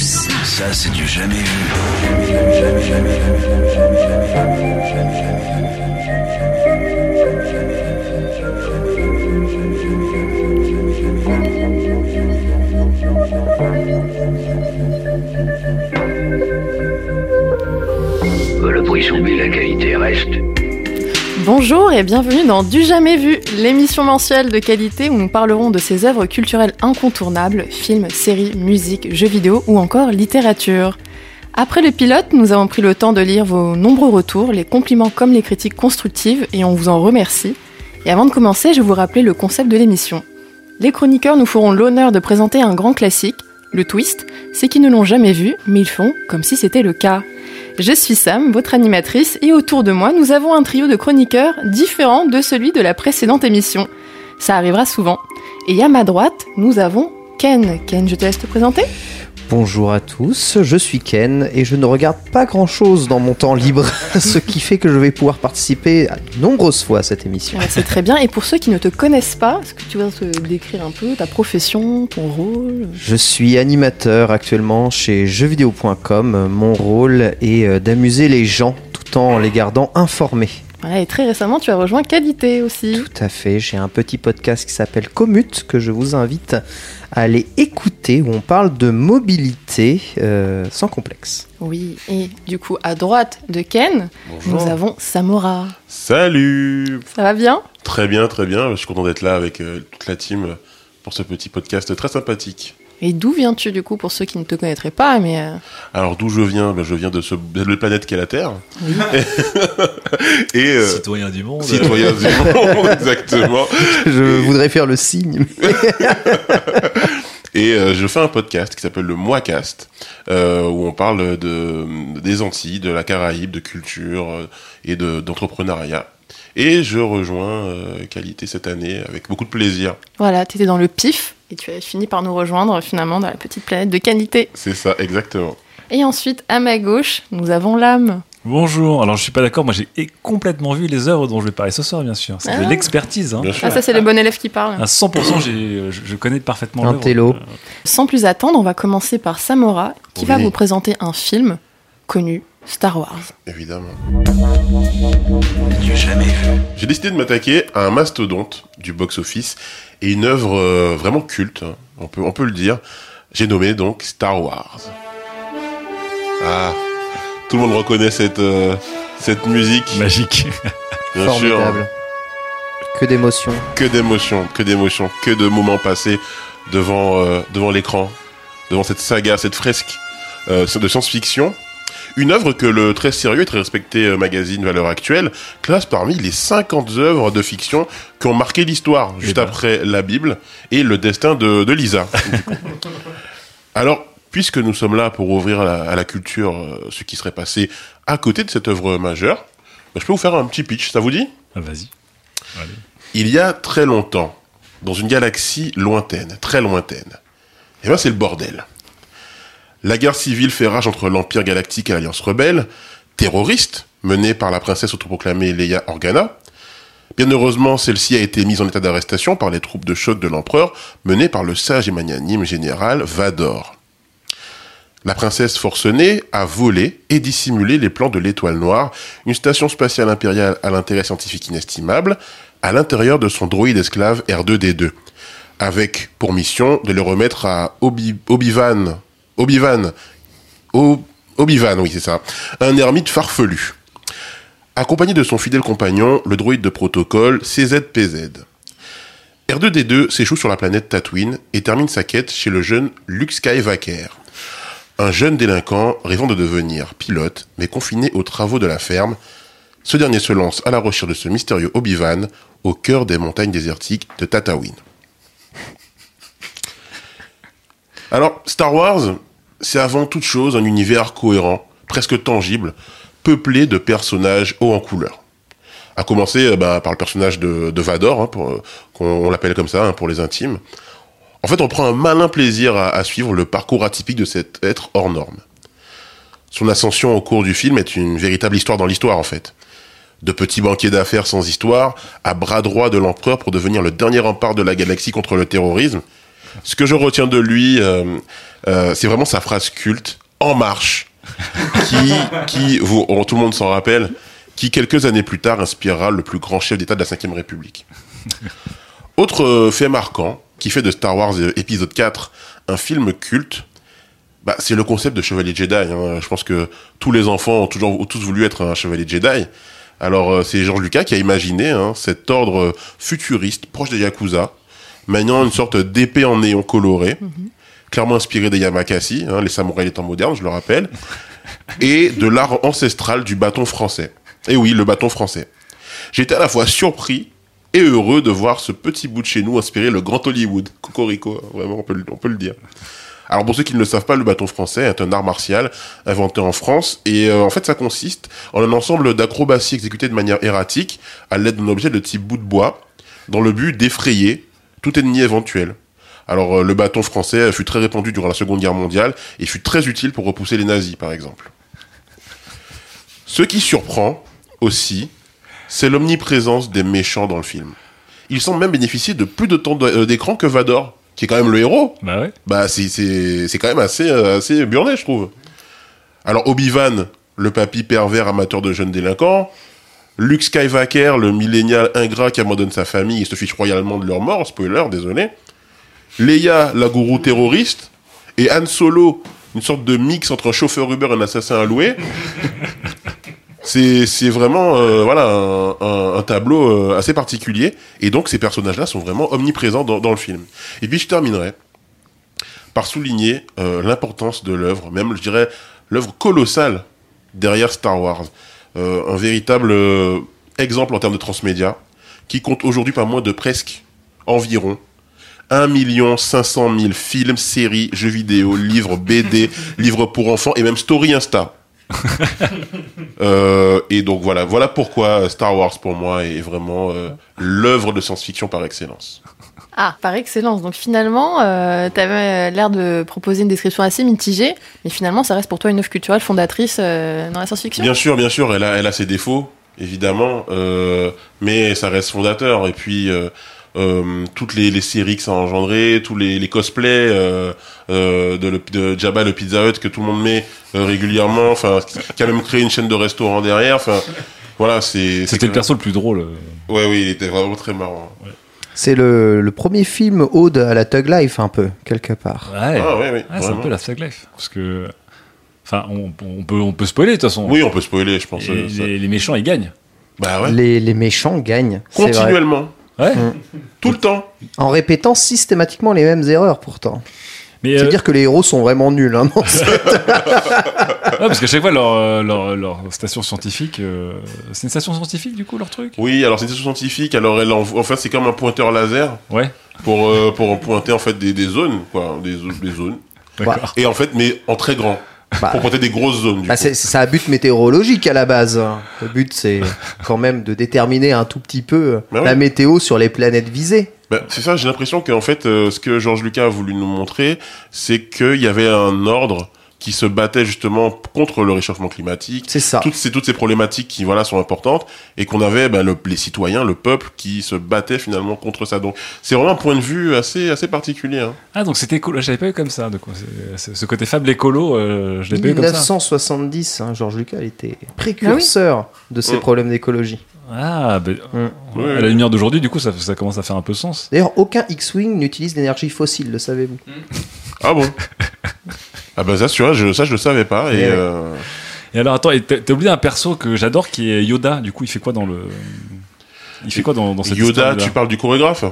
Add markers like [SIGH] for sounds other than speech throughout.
vu ça. Ça, c'est du jamais vu. Le prix la qualité reste. Bonjour et bienvenue dans Du Jamais Vu, l'émission mensuelle de qualité où nous parlerons de ces œuvres culturelles incontournables, films, séries, musique, jeux vidéo ou encore littérature. Après le pilote, nous avons pris le temps de lire vos nombreux retours, les compliments comme les critiques constructives et on vous en remercie. Et avant de commencer, je vais vous rappeler le concept de l'émission. Les chroniqueurs nous feront l'honneur de présenter un grand classique. Le twist, c'est qu'ils ne l'ont jamais vu, mais ils font comme si c'était le cas. Je suis Sam, votre animatrice, et autour de moi, nous avons un trio de chroniqueurs différent de celui de la précédente émission. Ça arrivera souvent. Et à ma droite, nous avons Ken. Ken, je te laisse te présenter Bonjour à tous, je suis Ken et je ne regarde pas grand chose dans mon temps libre, [LAUGHS] ce qui fait que je vais pouvoir participer à de nombreuses fois à cette émission. Ouais, C'est très bien. Et pour ceux qui ne te connaissent pas, est-ce que tu vas te décrire un peu ta profession, ton rôle? Je suis animateur actuellement chez jeuxvideo.com. Mon rôle est euh, d'amuser les gens tout en les gardant informés. Voilà, Et très récemment, tu as rejoint Qualité aussi. Tout à fait, j'ai un petit podcast qui s'appelle Commute que je vous invite à aller écouter où on parle de mobilité euh, sans complexe. Oui, et du coup, à droite de Ken, nous avons Samora. Salut Ça va bien? Très bien, très bien. Je suis content d'être là avec euh, toute la team pour ce petit podcast très sympathique. Et d'où viens-tu du coup pour ceux qui ne te connaîtraient pas mais euh, Alors d'où je viens? Ben, Je viens de ce belle planète qu'est la Terre. [LAUGHS] Et euh, Citoyen du monde. citoyen du monde, [LAUGHS] [LAUGHS] exactement. Je voudrais faire le signe. Et euh, je fais un podcast qui s'appelle le Moicast, euh, où on parle de, des Antilles, de la Caraïbe, de culture et de- d'entrepreneuriat. Et je rejoins euh, Qualité cette année avec beaucoup de plaisir. voilà, tu étais dans le pif et tu as fini par nous rejoindre finalement dans la petite planète de Qualité. C'est ça, exactement. Et ensuite, à ma gauche, nous avons l'âme. Bonjour. Alors je suis pas d'accord. Moi j'ai complètement vu les œuvres dont je vais parler ce soir, bien sûr. C'est Ah. de l'expertise. Hein. Bien sûr. Ah ça c'est le bon élève qui parle. À 100%, j'ai- euh, je, je connais parfaitement Un l'œuvre. télo. Euh, Sans plus attendre, on va commencer par Samora qui va vous présenter un film connu, Star Wars. Évidemment. Jamais vu. J'ai décidé de m'attaquer à un mastodonte du box-office et une œuvre euh, vraiment culte, hein, on, peut, on peut le dire. J'ai nommé donc Star Wars. Ah, tout le monde reconnaît cette, euh, cette musique. Magique. Bien sûr, Formidable. Que d'émotions. que d'émotions, que d'émotions, que de moments passés devant, euh, devant l'écran, devant cette saga, cette fresque euh, de science-fiction. Une œuvre que le très sérieux et très respecté euh, magazine Valeur Actuelle classe parmi les 50 œuvres de fiction qui ont marqué l'histoire, juste ben. après la Bible et le destin de, de Lisa. [LAUGHS] Alors, puisque nous sommes là pour ouvrir à la, à la culture euh, ce qui serait passé à côté de cette œuvre majeure, bah, je peux vous faire un petit pitch, ça vous dit? Ah, Vas-y. Il y a très longtemps, dans une galaxie lointaine, très lointaine, et ben c'est le bordel. La guerre civile fait rage entre l'Empire galactique et l'Alliance rebelle, terroriste, menée par la princesse autoproclamée Leia Organa. Bien heureusement, celle-ci a été mise en état d'arrestation par les troupes de choc de l'empereur, menées par le sage et magnanime général Vador. La princesse forcenée a volé et dissimulé les plans de l'Étoile Noire, une station spatiale impériale à l'intérêt scientifique inestimable, à l'intérieur de son droïde esclave R2D2, avec pour mission de le remettre à Obi- Obi-Wan, Obi-Wan, oui c'est ça, un ermite farfelu, accompagné de son fidèle compagnon, le droïde de protocole CZPZ. R2D2 s'échoue sur la planète Tatooine et termine sa quête chez le jeune Luke Skywalker un jeune délinquant rêvant de devenir pilote, mais confiné aux travaux de la ferme. Ce dernier se lance à la recherche de ce mystérieux Obi-Wan au cœur des montagnes désertiques de Tatooine. Alors, Star Wars, c'est avant toute chose un univers cohérent, presque tangible, peuplé de personnages hauts en couleur. À commencer euh, bah, par le personnage de, Vador, hein, euh, qu'on on l'appelle comme ça hein, pour les intimes. En fait, on prend un malin plaisir à, à suivre le parcours atypique de cet être hors norme. Son ascension au cours du film est une véritable histoire dans l'histoire, en fait. De petit banquier d'affaires sans histoire, à bras droit de l'empereur pour devenir le dernier rempart de la galaxie contre le terrorisme, Ce que je retiens de lui, euh, euh, c'est vraiment sa phrase culte En marche, qui, oh, tout le monde s'en rappelle, qui quelques années plus tard inspirera le plus grand chef d'État de la Ve République. Autre euh, fait marquant, qui fait de Star Wars épisode 4 un film culte, bah, c'est le concept de chevalier Jedi. hein. Je pense que tous les enfants ont toujours tous voulu être un chevalier Jedi. Alors c'est Georges Lucas qui a imaginé hein, cet ordre futuriste proche des Yakuza, maniant une sorte d'épée en néon coloré, clairement inspiré des Yamakasi, hein, les samouraïs des temps modernes, je le rappelle, [LAUGHS] et de l'art ancestral du bâton français. Et oui, le bâton français. J'étais à la fois surpris et heureux de voir ce petit bout de chez nous inspirer le grand Hollywood. Cocorico, hein, vraiment, on peut, le- on peut le dire. Alors pour ceux qui ne le savent pas, le bâton français est un art martial inventé en France et euh, en fait ça consiste en un ensemble d'acrobaties exécutées de manière erratique à l'aide d'un objet de type bout de bois dans le but d'effrayer tout ennemi éventuel. Alors euh, le bâton français fut très répandu durant la Seconde Guerre mondiale et fut très utile pour repousser les nazis par exemple. Ce qui surprend aussi, c'est l'omniprésence des méchants dans le film. Ils semblent même bénéficier de plus de temps euh, d'écran que Vador, qui est quand même le héros. Bah ouais. Bah, c'est, c'est, c'est quand même assez, euh, assez burné, je trouve. Alors, Obi-Wan, le papy pervers amateur de jeunes délinquants. Luke Skywalker, le millénial ingrat qui abandonne sa famille et se fiche royalement de leur mort. Spoiler, désolé. Leia, la gourou terroriste. Et Han Solo, une sorte de mix entre un chauffeur Uber et un assassin à louer. [LAUGHS] C'est, vraiment euh, voilà un, un- un tableau euh, assez particulier et donc ces personnages-là sont vraiment omniprésents dans, dans le film. Et puis je terminerai par souligner euh, l'importance de l'œuvre, même je dirais l'œuvre colossale derrière Star Wars. Euh, un véritable euh, exemple en termes de transmédia, qui compte aujourd'hui pas moins de presque environ 1 500 000 films, séries, jeux vidéo, livres, [LAUGHS] BD, livres pour enfants et même story Insta. [LAUGHS] Euh, et donc voilà, voilà pourquoi Star Wars pour moi est vraiment euh, l'œuvre de science-fiction par excellence. Ah, par excellence. Donc finalement, euh, tu avais l'air de proposer une description assez mitigée, mais finalement, ça reste pour toi une œuvre culturelle fondatrice euh, dans la science-fiction. Bien sûr, bien sûr, elle a, elle a ses défauts, évidemment, euh, mais ça reste fondateur. Et puis, euh, euh, toutes les, les séries que ça a engendré, tous les, les cosplays euh, euh, de, le- de Jabba le Pizza Hut que tout le monde met euh, régulièrement, enfin, qui a même créé une chaîne de restaurants derrière. Enfin, voilà, c'est. C'était le perso le plus drôle. Ouais, oui, il était vraiment très marrant. C'est le, le premier film ode à la Tug Life, un peu, quelque part. Ouais. Ah, ouais, oui, Ouais, c'est un peu la Thug Life. Parce que. Enfin, on, on peut, on peut spoiler de toute façon. Oui, on peut spoiler, je pense. Et euh, les, les méchants, ils gagnent. Bah ouais. Les, les méchants gagnent. Continuellement, Ouais. tout le temps. En répétant systématiquement les mêmes erreurs, pourtant. Mais C'est euh, dire que les héros sont vraiment nuls. Hein, non, [LAUGHS] parce qu'à chaque fois, leur, euh, leur, leur station scientifique. euh, C'est une station scientifique, du coup, leur truc? Oui, alors c'est une station scientifique. Alors elle, en fait, c'est comme un pointeur laser Ouais. pour euh, pour pointer en fait des, des zones, quoi, des, des zones. D'accord. Et en fait, mais en très grand. Bah, Pour pointer des grosses zones, bah, c'est- ça a but météorologique à la base. hein. Le but, c'est quand même de déterminer un tout petit peu Bah la oui. météo sur les planètes visées. Bah, c'est ça, j'ai l'impression qu'en fait, euh, ce que Georges Lucas a voulu nous montrer, c'est qu'il y avait un ordre qui se battait justement contre le réchauffement climatique. C'est ça. Toutes ces, toutes ces problématiques qui voilà sont importantes et qu'on avait bah, le- les citoyens, le peuple qui se battait finalement contre ça. Donc c'est vraiment un point de vue assez assez particulier. Hein. Ah, donc c'était écolo. J'avais pas eu comme ça. de quoi. C'est- c'est- Ce côté fable écolo, euh, je l'ai pas eu comme ça. 1970, hein, Georges Lucas il était précurseur de ces Mm. problèmes d'écologie. Ah, ben, Mm. Ouais, à la lumière d'aujourd'hui, du coup, ça, ça commence à faire un peu sens. D'ailleurs, aucun X-Wing n'utilise d'énergie fossile, le savez-vous Ah bon? [LAUGHS] Ah bah ça, tu vois, je, ça je le savais pas. Et, Eh euh, Et alors, attends, t'as oublié un perso que j'adore qui est Yoda. Du coup, il fait quoi dans le. Il fait quoi dans, dans cette Yoda, histoire tu parles du chorégraphe?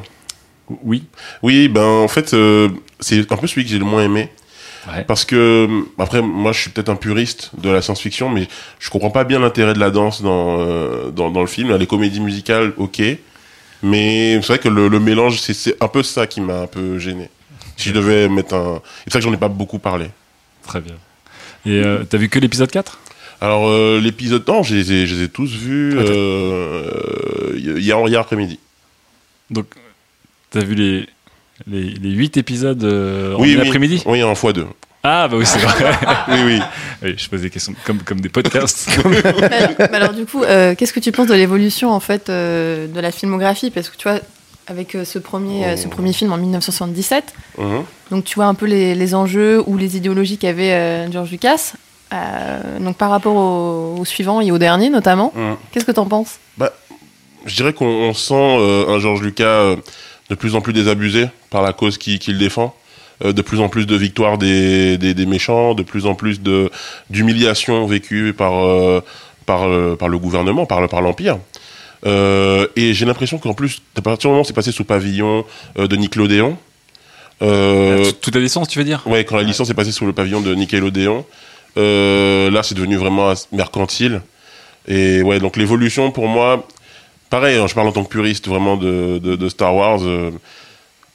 Oui. Oui, ben en fait, euh, c'est un peu celui que j'ai le moins aimé. Ouais. Parce que, après, moi je suis peut-être un puriste de la science-fiction, mais je comprends pas bien l'intérêt de la danse dans, euh, dans, dans le film. Les comédies musicales, ok. Mais c'est vrai que le, le mélange, c'est- c'est un peu ça qui m'a un peu gêné. Si je devais mettre un. C'est ça que j'en ai pas beaucoup parlé. Très bien. Et euh, t'as vu que l'épisode 4 Alors, euh, l'épisode. Non, je les ai, je les ai tous vus euh, hier, hier après-midi. Donc, t'as vu les, les, les 8 épisodes euh, en Oui, après-midi? Oui, en fois deux. Ah, bah oui, c'est vrai. [LAUGHS] Oui, oui. [LAUGHS] oui, je pose des questions comme, comme des podcasts. [LAUGHS] mais, alors, mais alors, du coup, euh, qu'est-ce que tu penses de l'évolution en fait euh, de la filmographie? Parce que tu vois, avec euh, ce, premier, euh, ce premier film en 1977. Mhm. Donc tu vois un peu les, les enjeux ou les idéologies qu'avait euh, George Lucas. Euh, donc par rapport au, au suivant et au dernier notamment, Mhm. qu'est-ce que t'en penses? Je dirais qu'on on sent euh, un George Lucas de plus en plus désabusé par la cause qui- qu'il défend. De plus en plus de victoires des, des, des méchants, de plus en plus de d'humiliation vécue par par par le gouvernement, par par l'empire. Euh, et j'ai l'impression qu'en plus, à partir du moment où c'est passé sous pavillon euh, de Nickelodeon, euh, Toute- la licence, tu veux dire? Ouais, quand la licence est passée sous le pavillon de Nickelodeon, là c'est devenu vraiment mercantile. Et ouais, donc l'évolution pour moi, pareil, hein, je parle en tant que puriste vraiment de, de, de Star Wars. euh,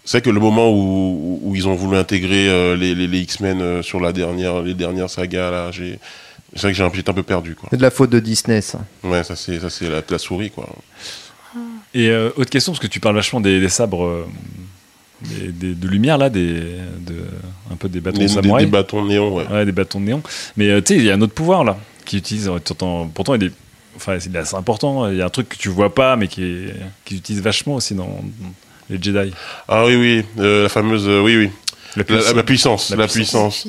c'est que le moment où, où ils ont voulu intégrer euh, les, les, les X-Men euh, sur la dernière, les dernières sagas, là, j'ai, c'est vrai que j'ai un, j'étais un peu perdu, quoi. C'est de la faute de Disney, ça. Ouais, ça c'est, ça c'est la, la souris, quoi. Et euh, autre question, parce que tu parles vachement des, des sabres euh, des, des- de lumière, là, des, de, un peu des bâtons des, samouraï. des bâtons néons, ouais. Ouais, des bâtons de néon. Mais euh, tu sais, il y a un autre pouvoir là qui utilise. pourtant, il est, enfin, il est assez important. Il y a un truc que tu vois pas, mais qui, est, qui utilise vachement aussi dans, dans les Jedi. Ah oui, oui, euh, la fameuse, euh, oui, oui, La la, puissance. la puissance, la, La puissance.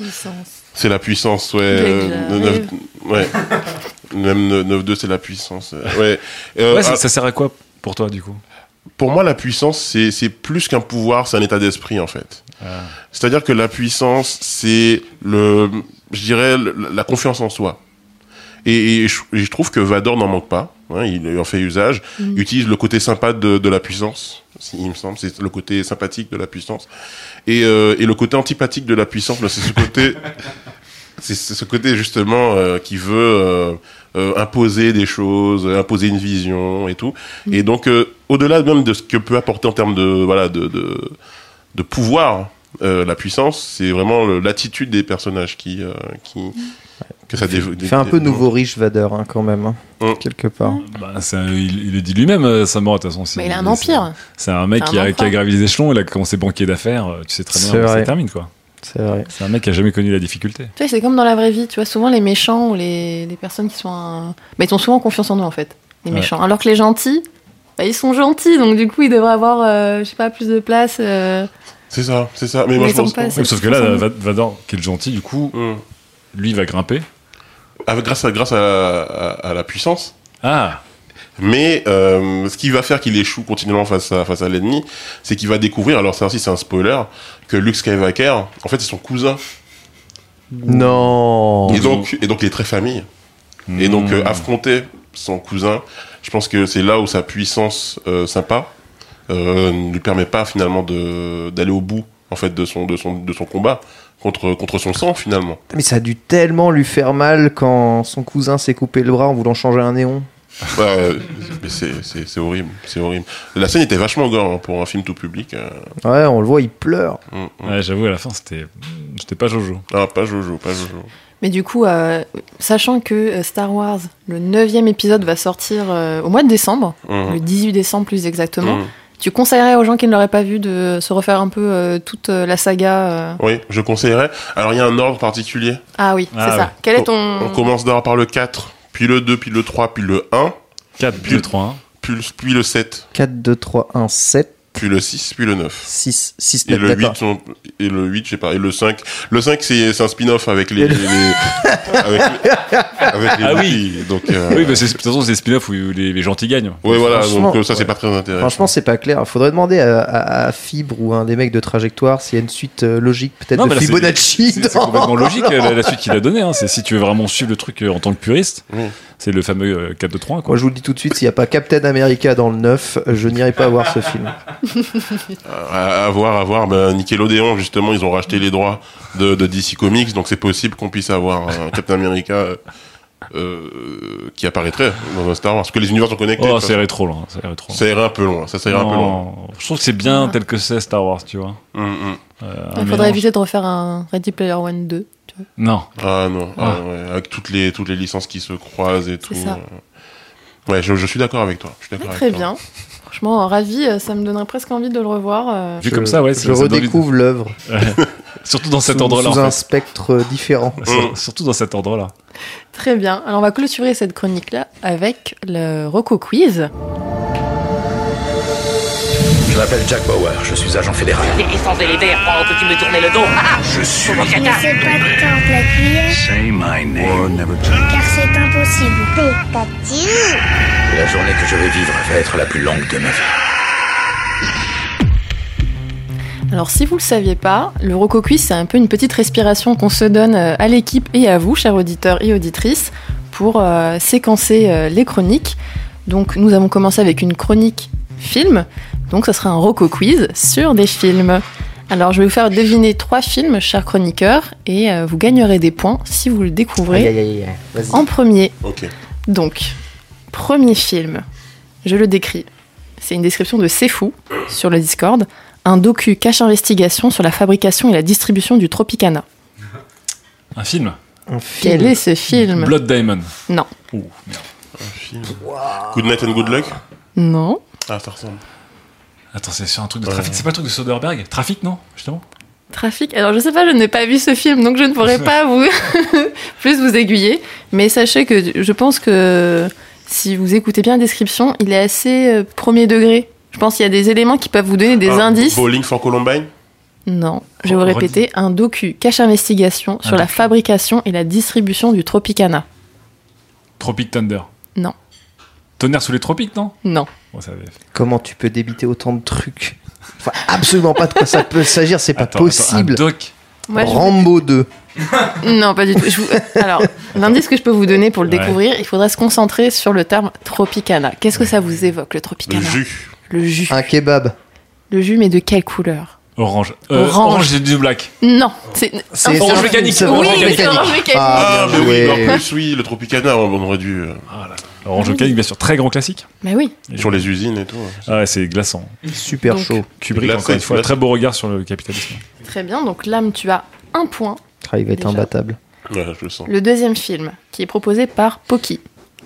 C'est la puissance, ouais. Euh, j'arrive. neuf- ouais. [LAUGHS] Même 9-2, c'est la puissance. euh, Ouais. Euh, Ouais, ça, ah, ça sert à quoi pour toi du coup? pour moi, la puissance, c'est c'est plus qu'un pouvoir, c'est un état d'esprit, en fait. Ah. C'est-à-dire que la puissance, c'est le, je dirais, le- la confiance en soi. Et, et je, et je trouve que Vador n'en manque pas. hein, il en fait usage. Il utilise le côté sympa de, de la puissance. Il me semble, c'est le côté sympathique de la puissance. Et, euh, et le côté antipathique de la puissance, ben, c'est ce côté, [LAUGHS] c'est ce côté justement euh, qui veut euh, euh, imposer des choses, imposer une vision et tout. Et donc, euh, au-delà même de ce que peut apporter en termes de voilà de de, de pouvoir, euh, la puissance, c'est vraiment l'attitude des personnages qui euh, qui que ça Il fait un peu nouveau riche Vader, hein, quand même, hein, Hum. quelque part. Bah, il, il le dit lui-même, sa mort, de toute façon. c'est- Mais il a un empire. C'est un mec qui a, qui a gravi les échelons, il a commencé banquier d'affaires. Tu sais très bien où ça termine, quoi. C'est vrai. C'est un mec qui a jamais connu la difficulté. Tu vois, c'est comme dans la vraie vie. Tu vois, souvent les méchants ou les, les personnes qui sont. un- Bah, ils ont souvent confiance en eux en fait, les Ouais. méchants. Alors que les gentils, bah, ils sont gentils, donc du coup ils devraient avoir, euh, je sais pas, plus de place. euh, C'est ça, c'est ça. Mais moi je pense pas sauf que là, Va- Vador, qui est le gentil, du coup, Hum. lui, il va grimper. Avec- grâce à grâce à, à- à la puissance. Ah Mais euh, ce qui va faire qu'il échoue continuellement face à, face à l'ennemi, c'est qu'il va découvrir, alors ça aussi c'est un spoiler, que Luke Skywalker, en fait c'est son cousin. Non. Et donc, et donc il est très famille. Et donc euh, Hmm. affronter son cousin, je pense que c'est là où sa puissance euh, sympa euh, ne lui permet pas finalement de d'aller au bout en fait de son de son de son combat contre contre son sang finalement. Mais ça a dû tellement lui faire mal quand son cousin s'est coupé le bras en voulant changer un néon. Ouais, mais c'est c'est c'est horrible, c'est horrible. La scène était vachement gore hein, pour un film tout public. euh. Ouais, on le voit, il pleure. Mm, mm. Ouais, j'avoue, à la fin, c'était. Pas Jojo. Ah, pas Jojo, pas Jojo. Mais du coup, euh, sachant que euh, Star Wars, le neuvième épisode va sortir euh, au mois de décembre, Mhm. le 18 décembre plus exactement, tu conseillerais aux gens qui ne l'auraient pas vu de se refaire un peu euh, toute euh, la saga euh Oui, je conseillerais. Alors, il y a un ordre particulier. Ah oui, Ah c'est ouais. ça. Quel est On ton... commence d'abord par le 4, puis le 2, puis le 3, puis le 1, 4, 2, 3, 1. puis le, puis le 7, 4, 2, 3, 1, 7, puis le 6, puis le 9. 6, 6, Et 9, le 8, d'accord. sont- et le 8, je sais pas, et le 5. Le 5, c'est un spin-off avec les, Et le- les- les- avec, les- avec les Ah oui. Donc, euh, Oui, bah, c'est- de toute façon, c'est des spin-offs où les, les gentils gagnent. ouais, voilà, Franchement, donc euh, ça, c'est ouais. pas très intéressant. Franchement, c'est pas clair. Faudrait demander à, à- à Fibre ou à un des mecs de Trajectoire s'il y a une suite euh, logique, peut-être Non, de mais c'est- Fibonacci. C'est complètement logique la, la suite qu'il a donnée. Hein. C'est si tu veux vraiment suivre le truc euh, en tant que puriste, Oui. C'est le fameux euh, 4, 2, 3, 1. Quoi. Moi, je vous le dis tout de suite, s'il n'y a pas Captain America dans le 9, je n'irai pas voir ce film. [LAUGHS] À, à voir, à voir. Ben, Nickelodeon, justement, ils ont racheté les droits de, de DC Comics, donc c'est possible qu'on puisse avoir un [LAUGHS] Captain America euh, euh, qui apparaîtrait dans un Star Wars. Parce que les univers sont connectés. Oh, ça irait trop loin. Ça irait trop loin. Ça irait un peu loin. Ça, ça irait un peu loin. Je trouve que c'est bien tel que c'est Star Wars, tu vois. Hum, hum. Euh, Il faudrait mélange. éviter de refaire un Ready Player One 2. tu vois. Non. Ah non, ah, Ah. ouais, avec toutes les, toutes les licences qui se croisent et tout. ça. euh. Ouais, je, je suis d'accord avec toi. Je suis d'accord Très avec toi. bien. Franchement, ravi, euh, ça me donnerait presque envie de le revoir. Vu Je- comme ça, ouais. Je redécouvre l'œuvre [LAUGHS] Surtout dans cet ordre-là. sous en un fait. spectre différent. [LAUGHS] Surtout dans cet ordre-là. Très bien. Alors, on va clôturer cette chronique-là avec le Roco Quiz. Je m'appelle Jack Bauer, je suis agent fédéral. Descendez les verres pendant que tu me tournais le dos. Ah, Je suis... Pauvre Je caca. ne sais pas la cuire, Say my name. car c'est impossible. Pikachu La journée que je vais vivre va être la plus longue de ma vie. Alors si vous le saviez pas, le Roco Quiz c'est un peu une petite respiration qu'on se donne euh, à l'équipe et à vous, chers auditeurs et auditrices, pour euh, séquencer euh, les chroniques. Donc nous avons commencé avec une chronique film, donc ce sera un Roco Quiz sur des films. Alors je vais vous faire deviner trois films, chers chroniqueurs, et euh, vous gagnerez des points si vous le découvrez Aïe, aïe, aïe, aïe. Vas-y. en premier. Donc, premier film, je le décris. C'est une description de C'est Fou sur le Discord. Un docu cache investigation sur la fabrication et la distribution du Tropicana. Un film Un film. Quel est ce film? Blood Diamond. Non. Ouh, merde. Un film. Good night and good luck? Non. Ah, ça ressemble. Attends, c'est sur un truc de Ouais. trafic. C'est pas le truc de Soderbergh? Trafic, non Justement? Trafic? Alors, je sais pas, je n'ai pas vu ce film, donc je ne pourrais [LAUGHS] pas vous [LAUGHS] plus vous aiguiller. Mais sachez que je pense que si vous écoutez bien la description, il est assez euh, premier degré. Je pense qu'il y a des éléments qui peuvent vous donner des Ah, indices. Bowling for Columbine? Non, je vais Oh, vous redis. répéter, un docu cache investigation sur la fabrication et la distribution du Tropicana. Tropic Thunder. Non. Tonnerre sous les tropiques, non? Non. Bon, ça avait- Comment tu peux débiter autant de trucs Enfin, absolument pas de quoi ça peut s'agir, c'est pas Attends, attends, possible. un doc. Moi, je- Rambo 2. [LAUGHS] Non, pas du tout. Je vous- Alors, l'indice que je peux vous donner pour le Ouais. découvrir, il faudrait se concentrer sur le terme Tropicana. Qu'est-ce que ça vous évoque, le Le Tropicana jus. Le jus. Un kebab. Le jus, mais de quelle couleur Orange. Euh, Orange. orange, j'ai du black. Non, c'est. C'est Orange c'est mécanique. c'est Oui, Orange c'est mécanique. orange mécanique. Ah, Ah, bien mais oui, en plus, oui, le Tropicana, on aurait dû. euh, Orange mécanique, bien sûr. Très grand classique. Mais oui. sur les usines et tout. Ah ouais, c'est glaçant. Super Donc- chaud. Kubrick, Glacé, encore une fois, très beau regard sur le capitalisme. Très bien. Donc, l'âme, tu as un point. Ah, il va être Déjà. imbattable. Ouais, je le sens. Le deuxième film, qui est proposé par Poki.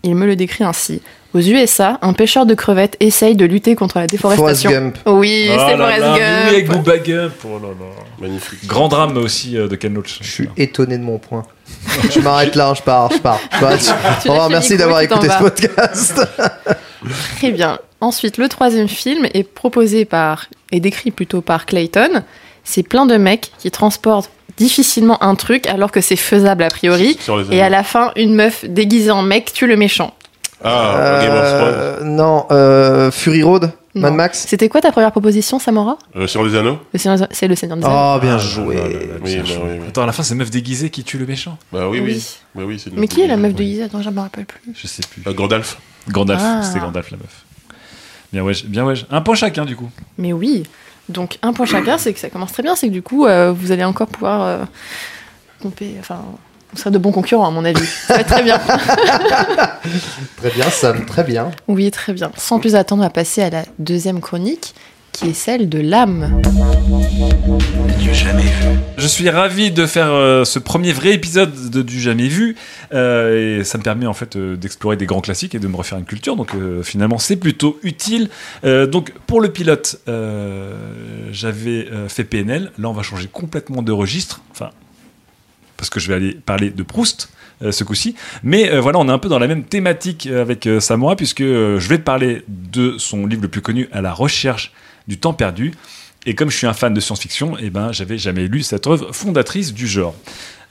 Il me le décrit ainsi. Aux USA, un pêcheur de crevettes essaye de lutter contre la Forrest déforestation. Gump. Oui, Oh c'est Forrest Gump. Oui, avec Booba Gump. Oh là là. Magnifique. Grand drame aussi euh, de Ken Loach. Je suis étonné de mon point. je m'arrête là, je pars, je pars. Je pars. Au revoir, merci d'avoir écouté ce podcast. [LAUGHS] Très bien. Ensuite, le troisième film est proposé par, et décrit plutôt par Clayton. C'est plein de mecs qui transportent difficilement un truc alors que c'est faisable a priori. Et à anneaux. la fin, une meuf déguisée en mec tue le méchant. Ah, Game of Thrones. Non, euh, Fury Road, Mad. Max. C'était quoi ta première proposition, Samora? Euh, sur les anneaux C'est le Seigneur des Anneaux. Oh, bien Ah, joué. là, là, là, Oui, bien oui, oui. Attends, à la fin, c'est meuf déguisée qui tue le méchant. Bah oui, oui. Oui. Bah oui, c'est une Mais qui est la meuf déguisée? Attends, je me rappelle plus. Je sais plus. Euh, Gandalf. Gandalf, Ah. c'était Gandalf la meuf. Bien ouais, bien ouais. Un point chacun du coup. Mais oui. Donc, un point chacun, c'est que ça commence très bien. C'est que du coup, euh, vous allez encore pouvoir euh. Enfin, vous serez de bons concurrents, à mon avis. Ça va être très bien. [LAUGHS] Très bien, Sam, très bien. Oui, très bien. Sans plus attendre, on va passer à la deuxième chronique, qui est celle de l'âme. Du jamais vu. Je suis ravi de faire euh, ce premier vrai épisode de du jamais vu euh, et ça me permet en fait euh, d'explorer des grands classiques et de me refaire une culture donc euh, finalement c'est plutôt utile. Euh, donc pour le pilote euh, j'avais euh, fait PNL, là on va changer complètement de registre, enfin parce que je vais aller parler de Proust euh, ce coup-ci. Mais euh, voilà, on est un peu dans la même thématique avec euh, Samora, puisque euh, je vais te parler de son livre le plus connu, À la recherche du temps perdu. Et comme je suis un fan de science-fiction, eh ben, j'avais jamais lu cette œuvre fondatrice du genre.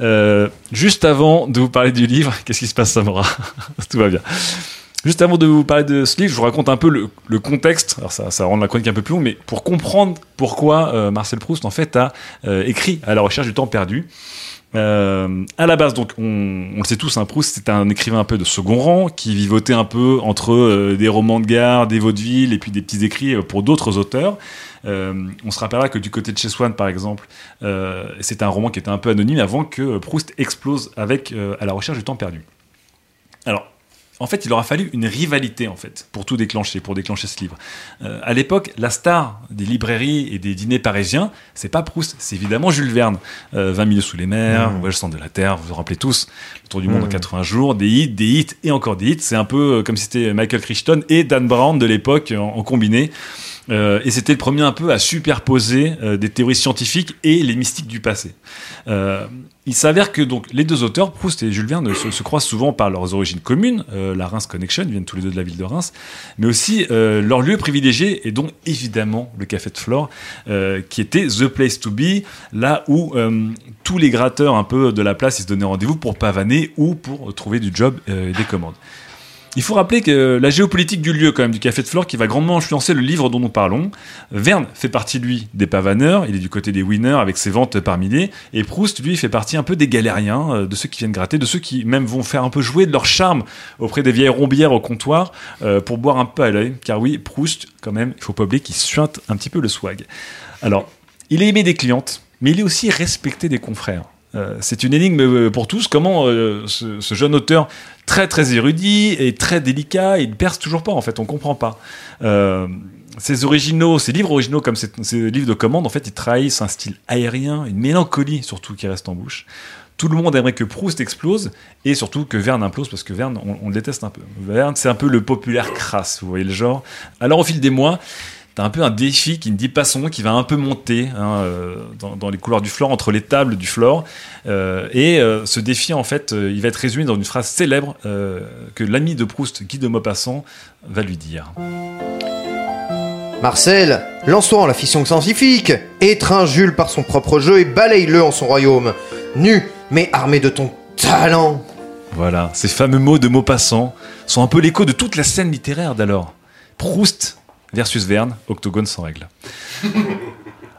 Euh, juste avant de vous parler du livre, [LAUGHS] qu'est-ce qui se passe, Samora [LAUGHS] Tout va bien. Juste avant de vous parler de ce livre, je vous raconte un peu le, contexte. Alors ça, ça rend la chronique un peu plus longue, mais pour comprendre pourquoi euh, Marcel Proust en fait a euh, écrit à la recherche du temps perdu. Euh, à la base, donc, on, le sait tous, hein, Proust, c'était un écrivain un peu de second rang qui vivotait un peu entre euh, des romans de gare, des vaudevilles et puis des petits écrits euh, pour d'autres auteurs. On se rappellera que du côté de chez Swann, par exemple, c'était un roman qui était un peu anonyme avant que Proust explose avec À la recherche du temps perdu. Alors, en fait, il aura fallu une rivalité en fait pour tout déclencher, pour déclencher ce livre. Euh, à l'époque, la star des librairies et des dîners parisiens, c'est pas Proust, c'est évidemment Jules Verne. Euh, 20 milieux sous les mers, Voyage au centre de la Terre, vous vous rappelez tous, le tour du monde en 80 jours, des hits, des hits et encore des hits. C'est un peu euh, comme si c'était Michael Crichton et Dan Brown de l'époque en, en combiné. Euh, et c'était le premier un peu à superposer euh, des théories scientifiques et les mystiques du passé. Euh, il s'avère que donc les deux auteurs, Proust et Jules Verne, se, se croisent souvent par leurs origines communes, la Reims Connection, ils viennent tous les deux de la ville de Reims, mais aussi leur lieu privilégié est donc évidemment le Café de Flore, qui était the place to be, là où tous les gratteurs un peu de la place se donnaient rendez-vous pour pavaner ou pour trouver du job et des commandes. Il faut rappeler que la géopolitique du lieu, quand même, du Café de Flore, qui va grandement influencer le livre dont nous parlons. Verne fait partie, lui, des pavaneurs, il est du côté des winners avec ses ventes par milliers, et Proust, lui, fait partie un peu des galériens, euh, de ceux qui viennent gratter, de ceux qui même vont faire un peu jouer de leur charme auprès des vieilles rombières au comptoir euh, pour boire un peu à l'œil, car oui, Proust, quand même, il faut pas oublier qu'il suinte un petit peu le swag. Alors, il est aimé des clientes, mais il est aussi respecté des confrères. Euh, c'est une énigme euh, pour tous. Comment euh, ce, jeune auteur, très très érudit et très délicat, il ne perce toujours pas en fait, on comprend pas. Ces originaux, ces livres originaux comme ces livres de commande, en fait, ils trahissent un style aérien, une mélancolie surtout qui reste en bouche. Tout le monde aimerait que Proust explose et surtout que Verne implose parce que Verne, on, on le déteste un peu. Verne, c'est un peu le populaire crasse, vous voyez le genre. Alors au fil des mois, T'as un peu un défi qui ne dit pas son nom, qui va un peu monter hein, euh, dans, dans les couloirs du Flore, entre les tables du Flore. Euh, et euh, ce défi, en fait, euh, il va être résumé dans une phrase célèbre euh, que l'ami de Proust, Guy de Maupassant, va lui dire. Marcel, lance-toi en la fiction scientifique, étreins Jules par son propre jeu et balaye-le en son royaume. Nu, mais armé de ton talent. Voilà, ces fameux mots de Maupassant sont un peu l'écho de toute la scène littéraire d'alors. Proust versus Verne, octogone sans règle. [LAUGHS]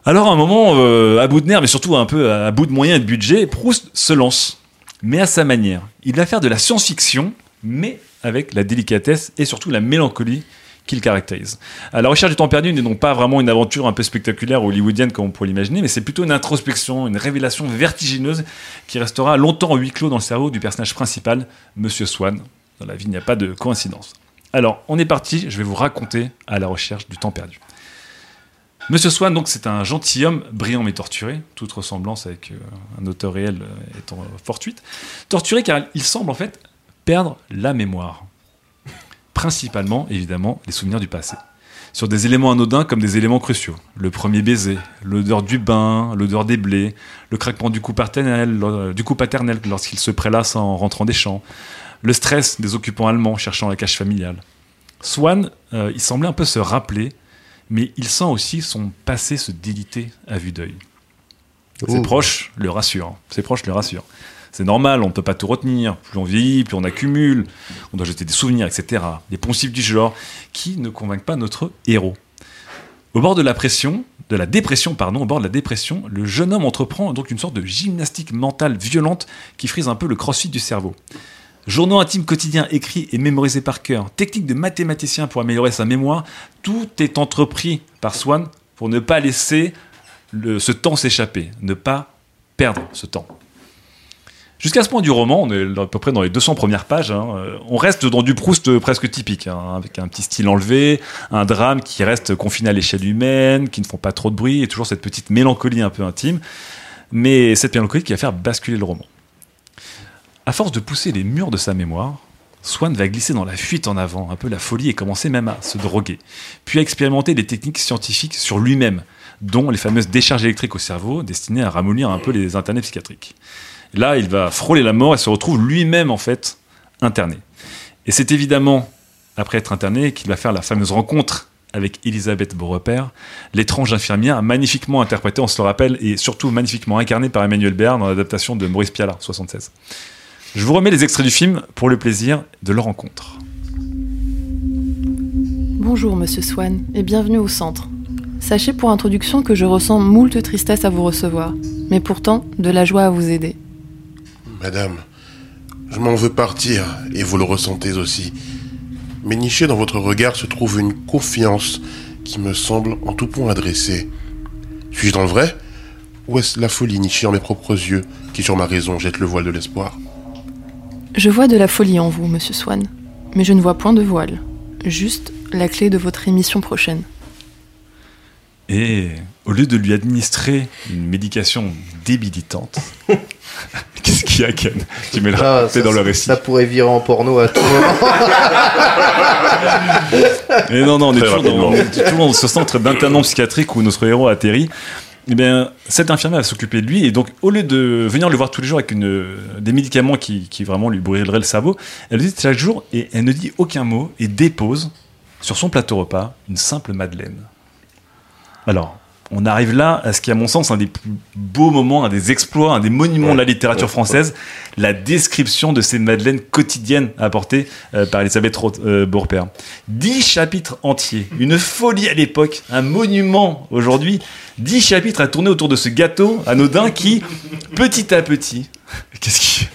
Alors à un moment, euh, à bout de nerfs, mais surtout un peu à bout de moyens et de budget, Proust se lance, mais à sa manière. Il va faire de la science-fiction, mais avec la délicatesse et surtout la mélancolie qui le caractérise. À la recherche du temps perdu n'est donc pas vraiment une aventure un peu spectaculaire hollywoodienne comme on pourrait l'imaginer, mais c'est plutôt une introspection, une révélation vertigineuse qui restera longtemps en huis clos dans le cerveau du personnage principal, Monsieur Swan. Dans la vie, il n'y a pas de coïncidence. Alors, on est parti, je vais vous raconter à la recherche du temps perdu. Monsieur Swan, donc, c'est un gentilhomme brillant mais torturé, toute ressemblance avec euh, un auteur réel euh, étant euh, fortuite. Torturé car il semble en fait perdre la mémoire. Principalement, évidemment, les souvenirs du passé. Sur des éléments anodins comme des éléments cruciaux. Le premier baiser, l'odeur du bain, l'odeur des blés, le craquement du coup paternel, du coup paternel lorsqu'il se prélasse en rentrant des champs, le stress des occupants allemands cherchant la cache familiale. Swan, euh, il semblait un peu se rappeler, mais il sent aussi son passé se déliter à vue d'œil. Ses Ouh. proches le rassurent. Ses proches le rassurent. C'est normal, on ne peut pas tout retenir. Plus on vieillit, plus on accumule. On doit jeter des souvenirs, etc. Des poncifs du genre qui ne convainquent pas notre héros. Au bord de la pression, de la dépression, pardon, au bord de la dépression, le jeune homme entreprend donc une sorte de gymnastique mentale violente qui frise un peu le crossfit du cerveau. Journaux intimes quotidiens écrits et mémorisés par cœur, technique de mathématicien pour améliorer sa mémoire, tout est entrepris par Swan pour ne pas laisser ce temps s'échapper, ne pas perdre ce temps. Jusqu'à ce point du roman, on est à peu près dans les 200 premières pages, hein, euh, on reste dans du Proust euh, presque typique, hein, avec un petit style enlevé, un drame qui reste confiné à l'échelle humaine, qui ne font pas trop de bruit, et toujours cette petite mélancolie un peu intime, mais cette mélancolie qui va faire basculer le roman. À force de pousser les murs de sa mémoire, Swann va glisser dans la fuite en avant, un peu la folie, et commencer même à se droguer, puis à expérimenter des techniques scientifiques sur lui-même, dont les fameuses décharges électriques au cerveau, destinées à ramollir un peu les internets psychiatriques. Là, il va frôler la mort et se retrouve lui-même en fait interné. Et c'est évidemment après être interné qu'il va faire la fameuse rencontre avec Elisabeth Beaurepaire, l'étrange infirmière magnifiquement interprétée, on se le rappelle, et surtout magnifiquement incarnée par Emmanuel Béard dans l'adaptation de Maurice Pialat, 76. Je vous remets les extraits du film pour le plaisir de leur rencontre. Bonjour, monsieur Swan, et bienvenue au centre. Sachez pour introduction que je ressens moult tristesse à vous recevoir, mais pourtant de la joie à vous aider. Madame, je m'en veux partir, et vous le ressentez aussi. Mais niché dans votre regard se trouve une confiance qui me semble en tout point adressée. Suis-je dans le vrai Ou est-ce la folie nichée en mes propres yeux qui, sur ma raison, jette le voile de l'espoir? Je vois de la folie en vous, monsieur Swan, mais je ne vois point de voile. Juste la clé de votre émission prochaine. Et au lieu de lui administrer une médication débilitante, [LAUGHS] qu'est-ce qui a Ken? Tu mets Ah, la ça, dans le récit. Ça pourrait virer en porno à tout moment. [LAUGHS] Mais non, non, on est toujours dans, on est toujours dans ce centre d'internement psychiatrique où notre héros atterrit. Eh bien, cette infirmière va s'occuper de lui et donc au lieu de venir le voir tous les jours avec des médicaments qui, vraiment lui brûleraient le cerveau, elle le dit chaque jour et elle ne dit aucun mot et dépose sur son plateau repas une simple madeleine. Alors, on arrive là à ce qui, à mon sens, un des plus beaux moments, un des exploits, un des monuments de la littérature française, la description de ces madeleines quotidiennes apportées euh, par Elisabeth euh, Beaurepaire. Dix chapitres entiers, une folie à l'époque, un monument aujourd'hui. Dix chapitres à tourner autour de ce gâteau anodin qui, petit à petit, [LAUGHS] qu'est-ce qui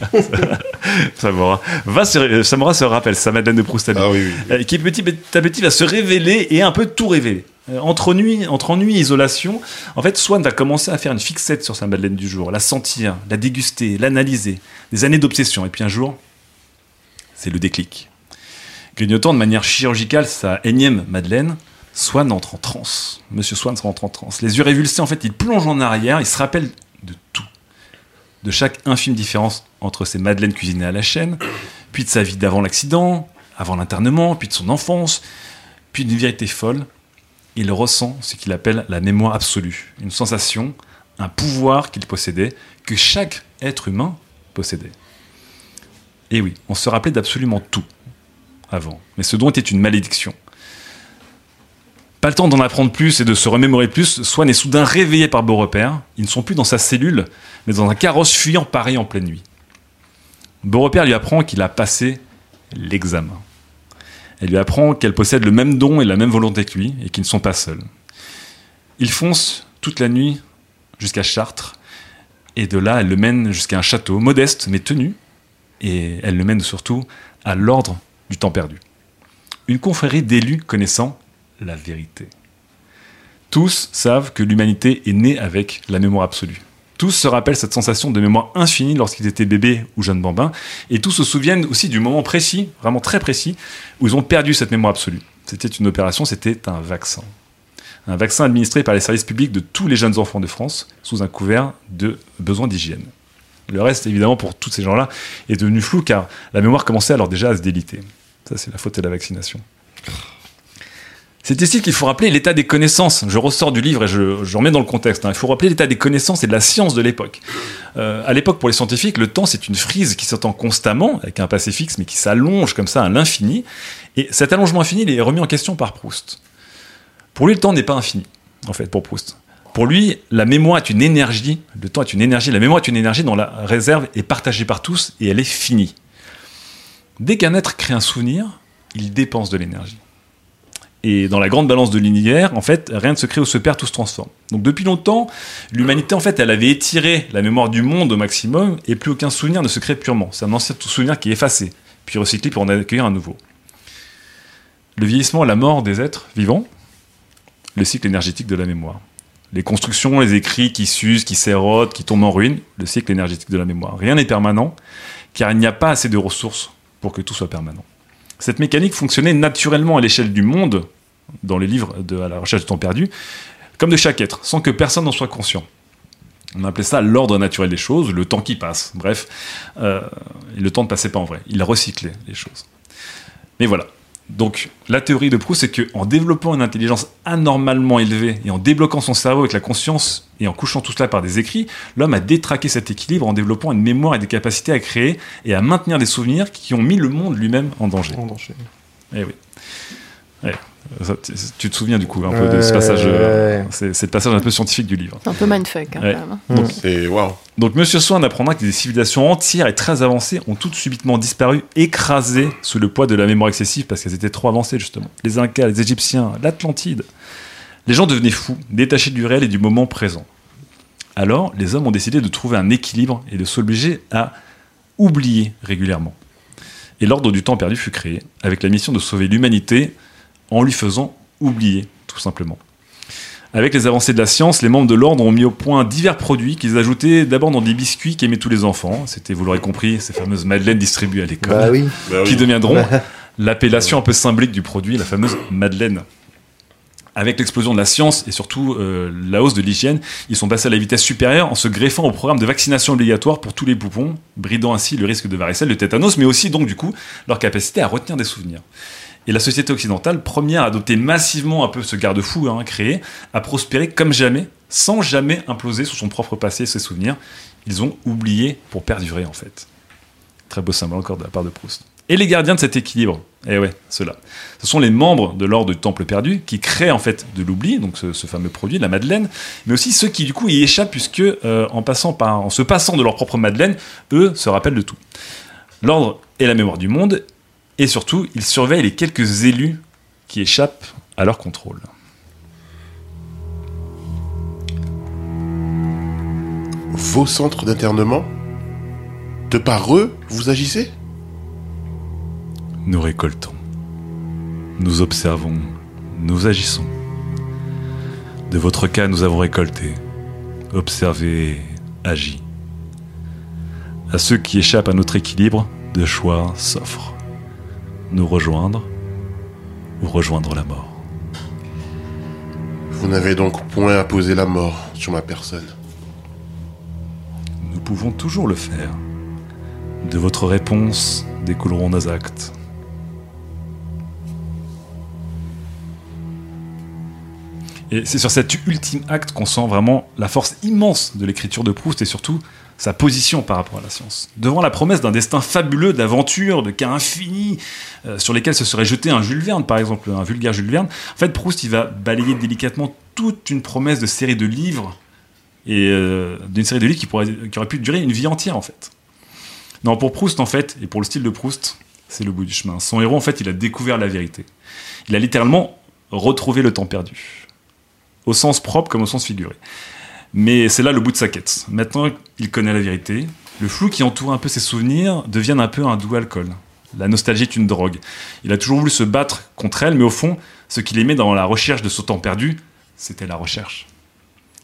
Samora va se, Samora se rappelle sa Madeleine de Proust Ah oui, oui. euh, qui petit à petit va se révéler et un peu tout révéler. Euh, Entre ennui, et isolation, en fait, Swann va commencer à faire une fixette sur sa Madeleine du jour, la sentir, la déguster, l'analyser. Des années d'obsession. Et puis un jour, c'est le déclic. Grignotant de manière chirurgicale sa énième Madeleine, Swann entre en transe. Monsieur Swann rentre en transe. Les yeux révulsés, en fait, il plonge en arrière, il se rappelle de tout. De chaque infime différence entre ses madeleines cuisinées à la chaîne, puis de sa vie d'avant l'accident, avant l'internement, puis de son enfance, puis d'une vérité folle. Il ressent ce qu'il appelle la mémoire absolue, une sensation, un pouvoir qu'il possédait, que chaque être humain possédait. Et oui, on se rappelait d'absolument tout avant, mais ce don était une malédiction. Pas le temps d'en apprendre plus et de se remémorer plus, Swann est soudain réveillé par Beaurepaire. Ils ne sont plus dans sa cellule, mais dans un carrosse fuyant pareil en pleine nuit. Beaurepaire lui apprend qu'il a passé l'examen. Elle lui apprend qu'elle possède le même don et la même volonté que lui, et qu'ils ne sont pas seuls. Ils foncent toute la nuit jusqu'à Chartres, et de là, elle le mène jusqu'à un château, modeste mais tenu, et elle le mène surtout à l'ordre du temps perdu. Une confrérie d'élus connaissant la vérité. Tous savent que l'humanité est née avec la mémoire absolue. Tous se rappellent cette sensation de mémoire infinie lorsqu'ils étaient bébés ou jeunes bambins, et tous se souviennent aussi du moment précis, vraiment très précis, où ils ont perdu cette mémoire absolue. C'était une opération, c'était un vaccin. Un vaccin administré par les services publics de tous les jeunes enfants de France, sous un couvert de besoins d'hygiène. Le reste, évidemment, pour tous ces gens-là, est devenu flou, car la mémoire commençait alors déjà à se déliter. Ça, c'est la faute de la vaccination. C'est ici qu'il faut rappeler l'état des connaissances. Je ressors du livre et je, remets dans le contexte. hein. Il faut rappeler l'état des connaissances et de la science de l'époque. Euh, à l'époque, pour les scientifiques, le temps, c'est une frise qui s'entend constamment, avec un passé fixe, mais qui s'allonge comme ça à l'infini. Et cet allongement infini, il est remis en question par Proust. Pour lui, le temps n'est pas infini, en fait, pour Proust. Pour lui, la mémoire est une énergie, le temps est une énergie, la mémoire est une énergie dont la réserve est partagée par tous et elle est finie. Dès qu'un être crée un souvenir, il dépense de l'énergie. Et dans la grande balance de l'univers, en fait, rien ne se crée ou se perd, tout se transforme. Donc depuis longtemps, l'humanité, en fait, elle avait étiré la mémoire du monde au maximum et plus aucun souvenir ne se crée purement. C'est un ancien souvenir qui est effacé, puis recyclé pour en accueillir un nouveau. Le vieillissement la mort des êtres vivants, le cycle énergétique de la mémoire. Les constructions, les écrits qui s'usent, qui s'érodent, qui tombent en ruine, le cycle énergétique de la mémoire. Rien n'est permanent, car il n'y a pas assez de ressources pour que tout soit permanent. Cette mécanique fonctionnait naturellement à l'échelle du monde, dans les livres de à la recherche du temps perdu, comme de chaque être, sans que personne n'en soit conscient. On appelait ça l'ordre naturel des choses, le temps qui passe. Bref, euh, le temps ne passait pas en vrai. Il recyclait les choses. Mais voilà. Donc, la théorie de Proust, c'est qu'en développant une intelligence anormalement élevée et en débloquant son cerveau avec la conscience et en couchant tout cela par des écrits, l'homme a détraqué cet équilibre en développant une mémoire et des capacités à créer et à maintenir des souvenirs qui ont mis le monde lui-même en danger. En danger. Eh oui. Ouais. Ça, tu- te souviens du coup un peu de ce passage, euh, Ouais. c'est c'est le passage un peu scientifique du livre. C'est un peu mindfuck, hein, Ouais. quand même. Donc, Et waouh. donc Monsieur Swann apprendra que des civilisations entières et très avancées ont toutes subitement disparu, écrasées sous le poids de la mémoire excessive parce qu'elles étaient trop avancées justement. Les Incas, les Égyptiens, l'Atlantide. Les gens devenaient fous, détachés du réel et du moment présent. Alors, les hommes ont décidé de trouver un équilibre et de s'obliger à oublier régulièrement. Et l'ordre du temps perdu fut créé, avec la mission de sauver l'humanité en lui faisant oublier, tout simplement. Avec les avancées de la science, les membres de l'ordre ont mis au point divers produits qu'ils ajoutaient d'abord dans des biscuits qu'aimaient tous les enfants. C'était, vous l'aurez compris, ces fameuses madeleines distribuées à l'école Bah oui. Bah oui. qui deviendront l'appellation un peu symbolique du produit, la fameuse Madeleine. Avec l'explosion de la science et surtout euh, la hausse de l'hygiène, ils sont passés à la vitesse supérieure en se greffant au programme de vaccination obligatoire pour tous les poupons, bridant ainsi le risque de varicelle, de tétanos, mais aussi donc du coup leur capacité à retenir des souvenirs. Et la société occidentale, première à adopter massivement un peu ce garde-fou hein, créé, a prospéré comme jamais, sans jamais imploser sur son propre passé et ses souvenirs. Ils ont oublié pour perdurer en fait. Très beau symbole encore de la part de Proust. Et les gardiens de cet équilibre, eh ouais, ceux-là, ce sont les membres de l'ordre du Temple perdu qui créent en fait de l'oubli, donc ce, fameux produit, la Madeleine, mais aussi ceux qui du coup y échappent puisque euh, en en se passant de leur propre Madeleine, eux se rappellent de tout. L'ordre est la mémoire du monde et surtout, ils surveillent les quelques élus qui échappent à leur contrôle. Vos centres d'internement De par eux, vous agissez? Nous récoltons, nous observons, nous agissons. De votre cas, nous avons récolté, observé, agi. À ceux qui échappent à notre équilibre, deux choix s'offrent. Nous rejoindre ou rejoindre la mort. Vous n'avez donc point à poser la mort sur ma personne. Nous pouvons toujours le faire. De votre réponse découleront nos actes. Et c'est sur cet ultime acte qu'on sent vraiment la force immense de l'écriture de Proust et surtout sa position par rapport à la science. Devant la promesse d'un destin fabuleux, d'aventure, de cas infinis, euh, sur lesquels se serait jeté un Jules Verne, par exemple, un vulgaire Jules Verne, en fait, Proust, il va balayer délicatement toute une promesse de série de livres, et euh, d'une série de livres qui, pourrait, qui aurait pu durer une vie entière, en fait. Non, pour Proust, en fait, et pour le style de Proust, c'est le bout du chemin. Son héros, en fait, il a découvert la vérité. Il a littéralement retrouvé le temps perdu. Au sens propre comme au sens figuré. Mais c'est là le bout de sa quête. Maintenant, il connaît la vérité. Le flou qui entoure un peu ses souvenirs devient un peu un doux alcool. La nostalgie est une drogue. Il a toujours voulu se battre contre elle, mais au fond, ce qu'il aimait dans la recherche de ce temps perdu, c'était la recherche.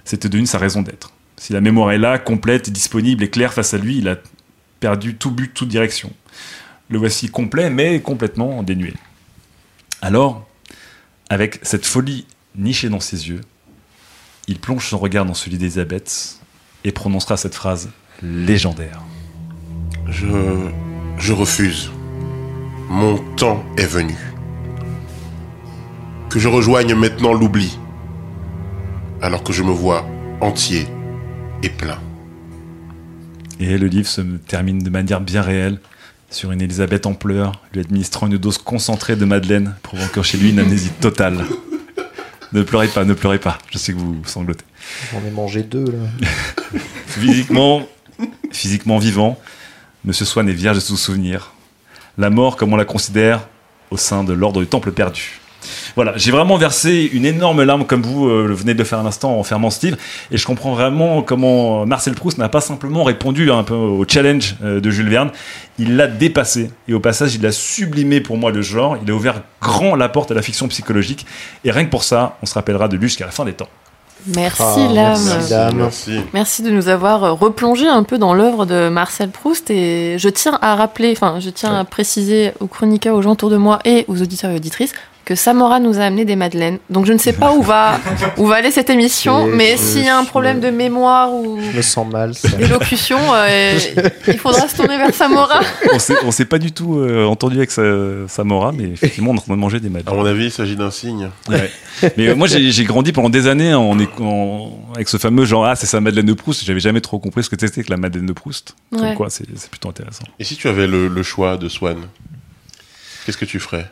C'était devenu sa raison d'être. Si la mémoire est là, complète, disponible et claire face à lui, il a perdu tout but, toute direction. Le voici complet, mais complètement dénué. Alors, avec cette folie nichée dans ses yeux, il plonge son regard dans celui d'Elisabeth et prononcera cette phrase légendaire. Je. Je refuse. Mon temps est venu. Que je rejoigne maintenant l'oubli. Alors que je me vois entier et plein. Et le livre se termine de manière bien réelle sur une Elisabeth en pleurs, lui administrant une dose concentrée de Madeleine, provoquant chez lui une amnésie totale. Ne pleurez pas, ne pleurez pas. Je sais que vous sanglotez. J'en ai mangé deux là. [LAUGHS] Physiquement, physiquement vivant, Monsieur Swann est vierge de tout souvenir. La mort, comme on la considère, au sein de l'ordre du Temple perdu. Voilà, j'ai vraiment versé une énorme larme comme vous euh, le venez de le faire un instant en fermant ce livre, et je comprends vraiment comment Marcel Proust n'a pas simplement répondu un peu au challenge euh, de Jules Verne, il l'a dépassé, et au passage il a sublimé pour moi le genre, il a ouvert grand la porte à la fiction psychologique, et rien que pour ça, on se rappellera de lui jusqu'à la fin des temps. Merci Ah, Lame. merci, Lame. Merci. Merci de nous avoir euh, replongé un peu dans l'œuvre de Marcel Proust et je tiens à rappeler, enfin je tiens à préciser aux chroniqueurs, aux gens autour de moi et aux auditeurs et auditrices que Samora nous a amené des madeleines. Donc je ne sais pas où va où va aller cette émission, Et mais s'il y a un problème de mémoire ou Je me sens mal. ça. d'élocution, euh, il faudra se tourner vers Samora. On s'est, on s'est pas du tout euh, entendu avec sa, Samora, mais effectivement on est en train de manger des À madeleines. mon avis, il s'agit d'un signe. Ouais. Mais euh, moi, j'ai grandi pendant des années en, éc- en- avec ce fameux genre, ah, c'est sa Madeleine de Proust. J'avais jamais trop compris ce que c'était que la Madeleine de Proust. Comme quoi, c'est c'est plutôt intéressant. Et si tu avais le, le choix de Swan, qu'est-ce que tu ferais?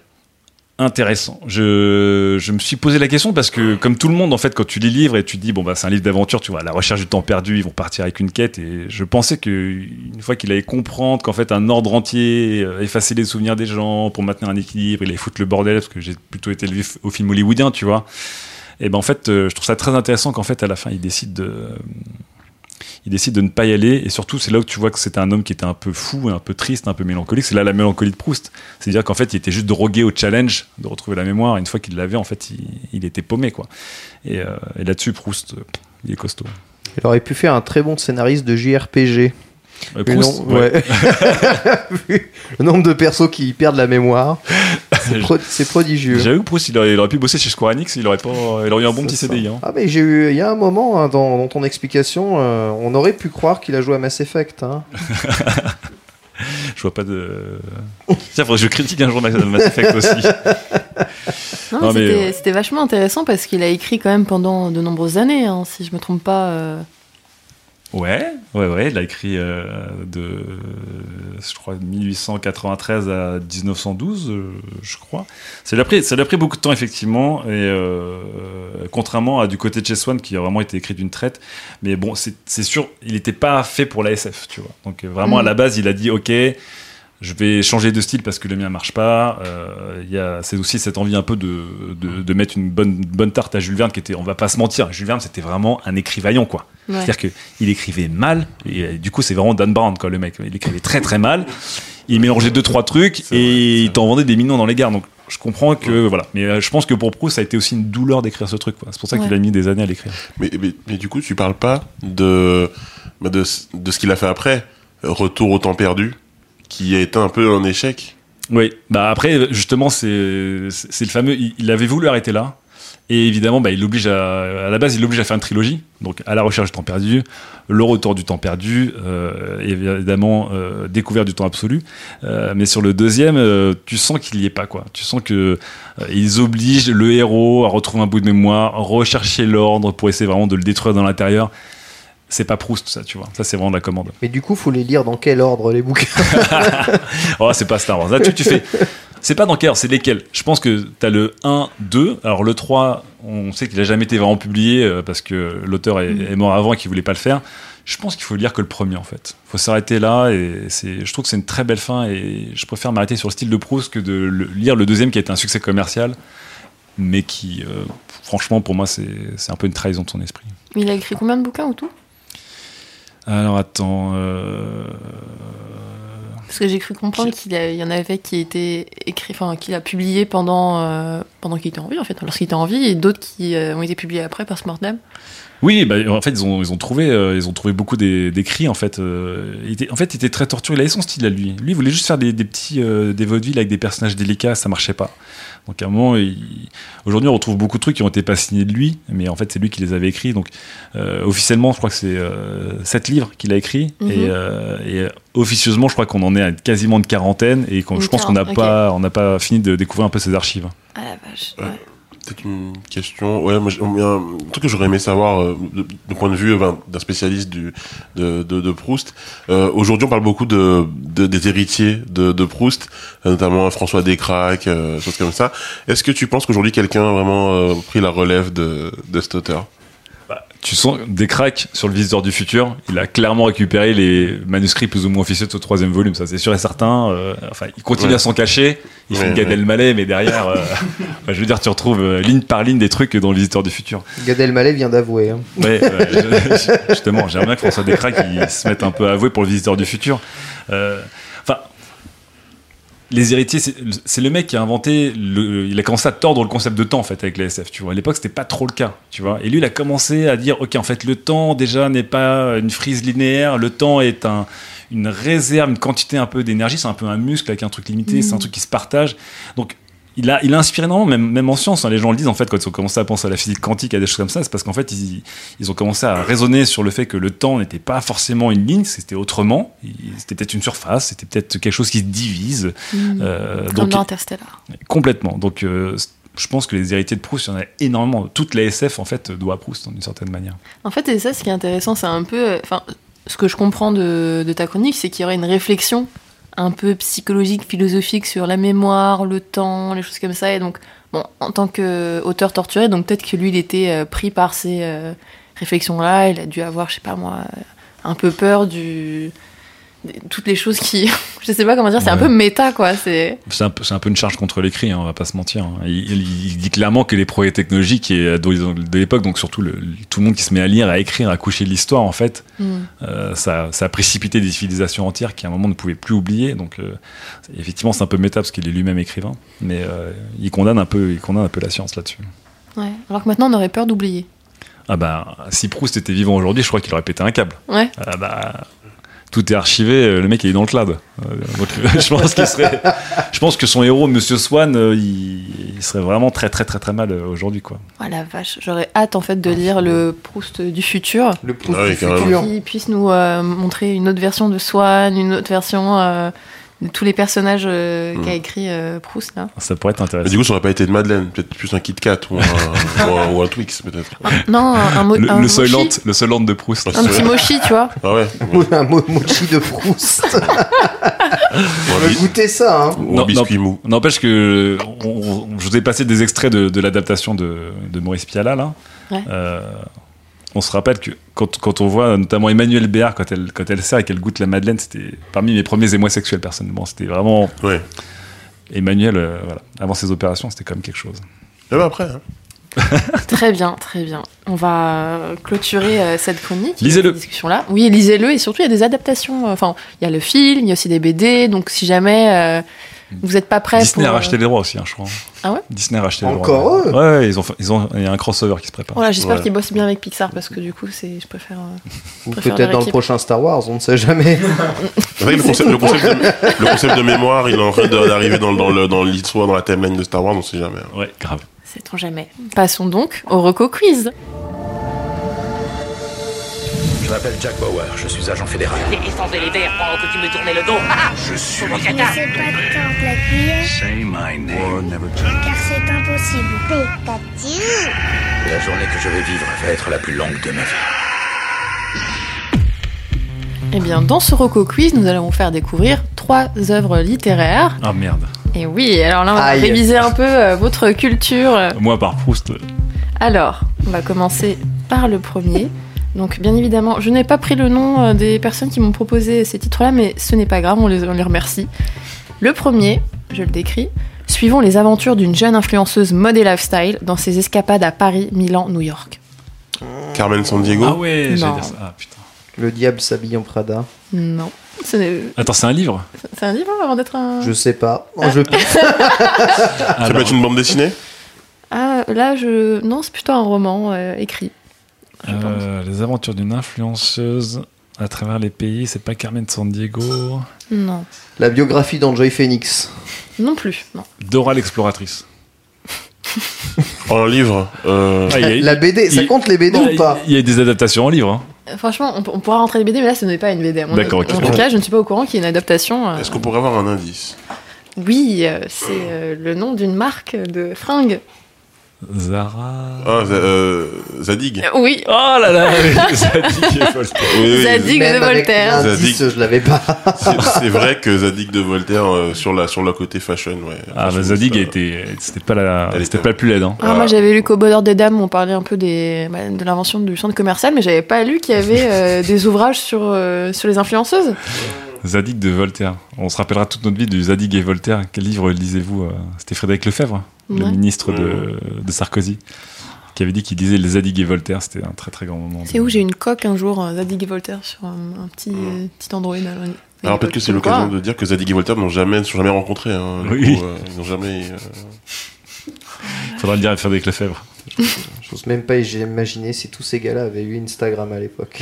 Intéressant. Je, je me suis posé la question parce que, comme tout le monde, en fait, quand tu lis livres et tu dis, bon, bah, c'est un livre d'aventure, tu vois, la recherche du temps perdu, ils vont partir avec une quête. Et je pensais que une fois qu'il allait comprendre qu'en fait, un ordre entier, euh, effacer les souvenirs des gens pour maintenir un équilibre, il allait foutre le bordel parce que j'ai plutôt été élevé au film hollywoodien, tu vois. Et ben, en fait, euh, je trouve ça très intéressant qu'en fait, à la fin, il décide de, il décide de ne pas y aller. Et surtout, c'est là où tu vois que c'était un homme qui était un peu fou, un peu triste, un peu mélancolique. C'est là la mélancolie de Proust. C'est-à-dire qu'en fait, il était juste drogué au challenge de retrouver la mémoire. Une fois qu'il l'avait, en fait, il, il était paumé, quoi. Et, euh, et là-dessus, Proust, euh, il est costaud. Il aurait pu faire un très bon scénariste de JRPG. Euh, le Proust, nom- ouais. ouais. Vu [LAUGHS] le nombre de persos qui perdent la mémoire. C'est [LAUGHS] pro- c'est prodigieux. J'avoue que Proust, il aurait, il aurait pu bosser chez Square Enix, il aurait, pas, il aurait eu un bon C'est petit ça. CDI. hein. Ah mais j'ai eu, il y a un moment hein, dans, dans ton explication, euh, on aurait pu croire qu'il a joué à Mass Effect. Hein. [LAUGHS] Je vois pas de. Tiens, faudrait que je critique un jour Mass Effect aussi. Non, Non, mais mais, c'était vachement intéressant parce qu'il a écrit quand même pendant de nombreuses années, hein, si je me trompe pas. euh. Ouais, ouais, ouais, il a écrit euh, de, je crois, 1893 à 1912, euh, je crois. Ça lui a pris, ça lui a pris beaucoup de temps, effectivement, et euh, contrairement à du côté de Chess One, qui a vraiment été écrit d'une traite. Mais bon, c'est sûr, il n'était pas fait pour la SF, tu vois. Donc euh, vraiment, à la base, il a dit, ok, je vais changer de style parce que le mien marche pas. Euh, Il a c'est aussi cette envie un peu de, de, de mettre une bonne, bonne tarte à Jules Verne qui était, on va pas se mentir, Jules Verne c'était vraiment un écrivaillon quoi. Ouais. C'est-à-dire qu'il écrivait mal, et euh, du coup c'est vraiment Dan Brown quoi le mec. Il écrivait très très mal, il mélangeait deux trois trucs et il t'en vendait des millions dans les gares. Donc je comprends que voilà, mais euh, je pense que pour Proust ça a été aussi une douleur d'écrire ce truc. quoi. C'est pour ça qu'il Ouais. a mis des années à l'écrire. Mais, mais, mais du coup, tu parles pas de, bah, de, de ce qu'il a fait après, Retour au temps perdu, qui a été un peu un échec. Oui, bah après justement c'est c'est c'est le fameux. Il, il avait voulu arrêter là. Et évidemment, bah, il l'oblige à, à la base, il l'oblige à faire une trilogie. Donc, à la recherche du temps perdu, le retour du temps perdu, euh, évidemment, euh, découverte du temps absolu. Euh, mais sur le deuxième, euh, tu sens qu'il y est pas, quoi. Tu sens que euh, ils obligent le héros à retrouver un bout de mémoire, rechercher l'ordre pour essayer vraiment de le détruire dans l'intérieur. C'est pas Proust, ça, tu vois. Ça, c'est vraiment de la commande. Mais du coup, faut les lire dans quel ordre les bouquins [LAUGHS] Oh, c'est pas Star Wars. Là, tu, tu fais. C'est pas dans quel ordre, c'est lesquels. Je pense que t'as le 1, 2. Alors, le 3, on sait qu'il a jamais été vraiment publié euh, parce que l'auteur est, est mort avant et qu'il voulait pas le faire. Je pense qu'il faut lire que le premier, en fait. faut s'arrêter là et c'est, je trouve que c'est une très belle fin et je préfère m'arrêter sur le style de Proust que de le- lire le deuxième qui a été un succès commercial, mais qui, euh, franchement, pour moi, c'est, c'est un peu une trahison de son esprit. Il a écrit combien de bouquins au tout? Alors, attends. euh, Parce que j'ai cru comprendre qu'il y en avait qui étaient écrits, enfin qu'il a publié pendant euh, pendant qu'il était en vie en fait, lorsqu'il était en vie, et d'autres qui euh, ont été publiés après par Smartname. Oui, bah, en fait, ils ont, ils ont trouvé, euh, ils ont trouvé beaucoup des- d'écrits. En fait, euh, il était, en fait, il était très torturé. Il avait son style à lui. Lui, il voulait juste faire des, des petits, euh, des vaudevilles avec des personnages délicats. Ça marchait pas. Donc, à un moment, il- aujourd'hui, on retrouve beaucoup de trucs qui ont été pas signés de lui, mais en fait, c'est lui qui les avait écrits. Donc, euh, officiellement, je crois que c'est sept livres qu'il a écrits, Mhm. et, et, officieusement, je crois qu'on en est à quasiment une quarantaine, et je pense qu'on n'a pas, on n'a pas fini de découvrir un peu ses archives. Ah la vache. Ouais. Peut-être une question. Ouais, moi, un truc que j'aurais aimé savoir euh, de- point de vue euh, ben, d'un spécialiste du, de, de, de Proust. Euh, Aujourd'hui, on parle beaucoup de, de- des héritiers de, de Proust, euh, notamment François Descraques, euh, choses comme ça. Est-ce que tu penses qu'aujourd'hui, quelqu'un a vraiment pris la relève de, de cet auteur? Tu sens des cracks sur le visiteur du futur. Il a clairement récupéré les manuscrits plus ou moins officieux de ce troisième volume, ça c'est sûr et certain. Euh, enfin, il continue Ouais. à s'en cacher. Il fait Ouais, une Gad. Elmaleh, mais derrière, euh, [LAUGHS] enfin, je veux dire, tu retrouves euh, ligne par ligne des trucs dans le visiteur du futur. Gad Elmaleh vient d'avouer. hein. Ouais, [LAUGHS] justement, j'aimerais bien que François Descraques il se mette un peu à avouer pour le visiteur du futur. Les héritiers, c'est le mec qui a inventé, le, il a commencé à tordre le concept de temps en fait avec la SF. Tu vois, à l'époque c'était pas trop le cas. Tu vois, et lui il a commencé à dire, ok, en fait le temps déjà n'est pas une frise linéaire. Le temps est un, une réserve, une quantité un peu d'énergie. C'est un peu un muscle avec un truc limité. C'est un truc qui se partage. Donc il a, il a inspiré énormément, même, même en science. hein, les gens le disent en fait quand ils ont commencé à penser à la physique quantique, à des choses comme ça, c'est parce qu'en fait ils, ils ont commencé à raisonner sur le fait que le temps n'était pas forcément une ligne, c'était autrement. C'était peut-être une surface, c'était peut-être quelque chose qui se divise. Mhm. Euh, Comme donc Interstellar. complètement. Donc euh, je pense que les héritiers de Proust, il y en a énormément. Toute la SF en fait doit à Proust d'une certaine manière. En fait, et ça, ce qui est intéressant, c'est un peu. euh, Enfin, ce que je comprends de, de ta chronique, c'est qu'il y aurait une réflexion un peu psychologique, philosophique sur la mémoire, le temps, les choses comme ça. Et donc, bon, en tant qu'auteur torturé, donc peut-être que lui, il était euh, pris par ces euh, réflexions-là. Il a dû avoir, je sais pas moi, euh, un peu peur du. Toutes les choses qui. [LAUGHS] je sais pas comment dire, c'est un peu méta, quoi. C'est. Un, un peu une charge contre l'écrit, hein, on va pas se mentir. hein. Il, dit clairement que les progrès technologiques et de, de l'époque, donc surtout le, tout le monde qui se met à lire, à écrire, à coucher de l'histoire, en fait, Hmm. euh, ça, ça a précipité des civilisations entières qui à un moment ne pouvaient plus oublier. Donc euh, effectivement, c'est un peu méta parce qu'il est lui-même écrivain, mais euh, il condamne un peu, il condamne un peu la science là-dessus. Ouais. Alors que maintenant, on aurait peur d'oublier. Ah bah, si Proust était vivant aujourd'hui, je crois qu'il aurait pété un câble. Ouais. Ah bah, tout est archivé, euh, le mec il est dans le cloud. Euh, donc, [LAUGHS] je pense qu'il serait, je pense que son héros, Monsieur Swan, euh, il, il serait vraiment très très très très mal aujourd'hui quoi. Oh la vache, j'aurais hâte en fait de lire le Proust du futur. Le pouce Ah oui, du carrément. futur. Qui puisse nous euh, montrer une autre version de Swan, une autre version euh, de tous les personnages euh, Mm. qu'a écrit euh, Proust là. Ça pourrait être Mais intéressant. du coup, ça aurait pas été de Madeleine, peut-être plus un Kit Kat ou un, [LAUGHS] ou un, ou un Twix, peut-être. Non, un, mo- Le, un le mochi. Soylent, le Soylent de Proust. Un petit mochi, tu vois. Ah ouais Ou un mo- mochi de Proust. [LAUGHS] On va goûter ça, hein. ou un Non, biscuit mou. N'empêche que on- on- je vous ai passé des extraits de, de l'adaptation de, de Maurice Pialat là. Ouais. Euh, on se rappelle que quand, quand on voit notamment Emmanuelle Béard quand elle quand elle sert et qu'elle goûte la madeleine, c'était parmi mes premiers émois sexuels personnellement. C'était vraiment Ouais. Emmanuel. euh, voilà. Avant ses opérations, c'était quand même quelque chose. Et ben après, hein. [LAUGHS] Très bien, très bien. On va euh, clôturer euh, cette chronique. Lisez-le. discussion-là. Oui, lisez-le et surtout il y a des adaptations. euh, Enfin, il y a le film, il y a aussi des BD. Donc si jamais euh, vous n'êtes pas prêt Disney pour, a euh, racheté les droits aussi, hein, je crois. Ah ouais Disney a racheté les Encore droits. eux Ouais, ouais, ils ont, ils ont, il y a un crossover qui se prépare. Voilà, j'espère qu'ils bossent bien avec Pixar parce que du coup, c'est, je préfère. euh, Ou peut-être dans le prochain Star Wars, on ne sait jamais. [LAUGHS] Vrai le concept, le, concept de, le concept de mémoire, il est en train d'arriver dans, le- dans, le- dans l'histoire, dans la timeline de Star Wars, on sait jamais. hein. Ouais, grave. Sait-on jamais. Passons donc au Roco Quiz. Je m'appelle Jack Bauer, je suis agent fédéral. Et sans élitaire pendant que tu me tournais le dos. Ah, Je suis. Mon sais pas quand la cuire, Say my name. car c'est impossible. Pikachu La journée que je vais vivre va être la plus longue de ma vie. Eh bien, dans ce Roco Quiz, nous allons vous faire découvrir trois œuvres littéraires. Ah merde. Et oui, alors là, on va Aïe. réviser un peu euh, votre culture. Moi par Proust. Alors, on va commencer par le premier. Donc, bien évidemment, je n'ai pas pris le nom euh, des personnes qui m'ont proposé ces titres-là, mais ce n'est pas grave, on les, on les remercie. Le premier, je le décris. Suivons les aventures d'une jeune influenceuse mode et lifestyle dans ses escapades à Paris, Milan, New York. Carmen San Diego. Ah ouais, j'allais Non. dire ça. Ah putain. Le diable s'habille en Prada. Non. Ce n'est- Attends, c'est un livre C'est un livre avant d'être un. Je sais pas. Oh, je... [LAUGHS] Ça peut être une bande dessinée? Ah, là, je. Non, c'est plutôt un roman euh, écrit. Je pense. Euh, les aventures d'une influenceuse à travers les pays, c'est pas Carmen San Diego. Non. La biographie d'Enjoy Phoenix. Non plus, non. Dora l'exploratrice. En livre. Euh, Ah, a- La BD, ça compte les BD il- ou pas Il y a des adaptations en livre. hein. Euh, Franchement, on, on pourra rentrer les BD, mais là, ce n'est pas une BD. à mon D'accord, avis. ok. En tout cas, je ne suis pas au courant qu'il y ait une adaptation. euh, Est-ce qu'on pourrait avoir un indice? Oui, c'est euh, le nom d'une marque de fringues. Zara. Ah, euh, Zadig. Oui, Oh là là [LAUGHS] Zadig et Voltaire. Oui, oui, Zadig de Voltaire. l'indice, je l'avais pas. C'est vrai que Zadig de Voltaire euh, sur la sur le côté fashion, ouais. Ah, bah Zadig été. C'était pas la. C'était était- pas le plus laid. Hein. Ah, moi j'avais lu qu'au bonheur des dames, on parlait un peu des, bah, de l'invention du centre commercial, mais j'avais pas lu qu'il y avait euh, des ouvrages sur, euh, sur les influenceuses. Zadig de Voltaire. On se rappellera toute notre vie du Zadig et Voltaire. Quel livre lisez-vous euh C'était Frédéric Lefebvre, le Ouais. ministre de, de Sarkozy, qui avait dit qu'il lisait les Zadig et Voltaire. C'était un très très grand moment. C'est où j'ai eu une coque un jour, euh, Zadig et Voltaire, sur un, un petit, euh, petit Android. alors, peut-être que c'est l'occasion de dire que Zadig et Voltaire n'ont jamais, ne sont jamais rencontrés. Hein, Oui. coup, euh, ils n'ont jamais. euh, [LAUGHS] Faudra le dire à Frédéric Lefebvre. J'ose même pas imaginer si tous ces gars-là avaient eu Instagram à l'époque.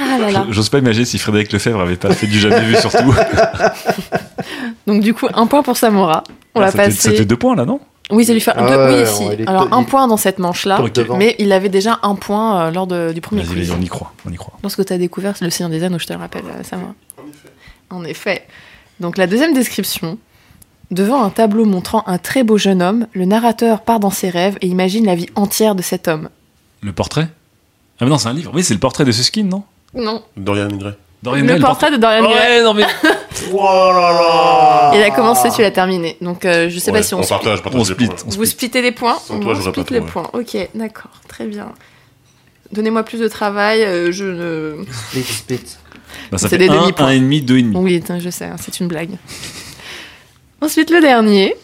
Ah là là. J'ose pas imaginer si Frédéric Lefebvre avait pas fait du jamais vu surtout. [LAUGHS] Donc du coup, un point pour Samora. On Ah, fait deux points là, non? Oui, ça lui fait Ah deux. ouais, oui, si. il est- Alors un il- point dans cette manche-là, mais il avait déjà un point euh, lors de- du premier quiz. on y croit. On y croit. Lorsque tu as découvert le Seigneur des Anneaux, je te le rappelle, euh, Samora. En effet. Donc la deuxième description. Devant un tableau montrant un très beau jeune homme, le narrateur part dans ses rêves et imagine la vie entière de cet homme. Le portrait? Ah, mais non, c'est un livre. Oui, c'est le portrait de Suskin, non? Non. Dorian Gray. Dorian le Gray, portrait de Dorian Gray. Ouais, non mais. [LAUGHS] Il a commencé, tu l'as terminé. Donc euh, je sais Ouais, pas si on, on split. partage, partage On les split. points. on Vous split. splittez les points Sans On toi, j'aurais split pas les trouvé. points. Ok, d'accord, très bien. Donnez-moi plus de travail, euh, je ne... Split, split. Bah, ça C'est fait des un, demi-points. un et demi, deux et demi. Oui, attends, je sais, hein, c'est une blague. Ensuite, le dernier.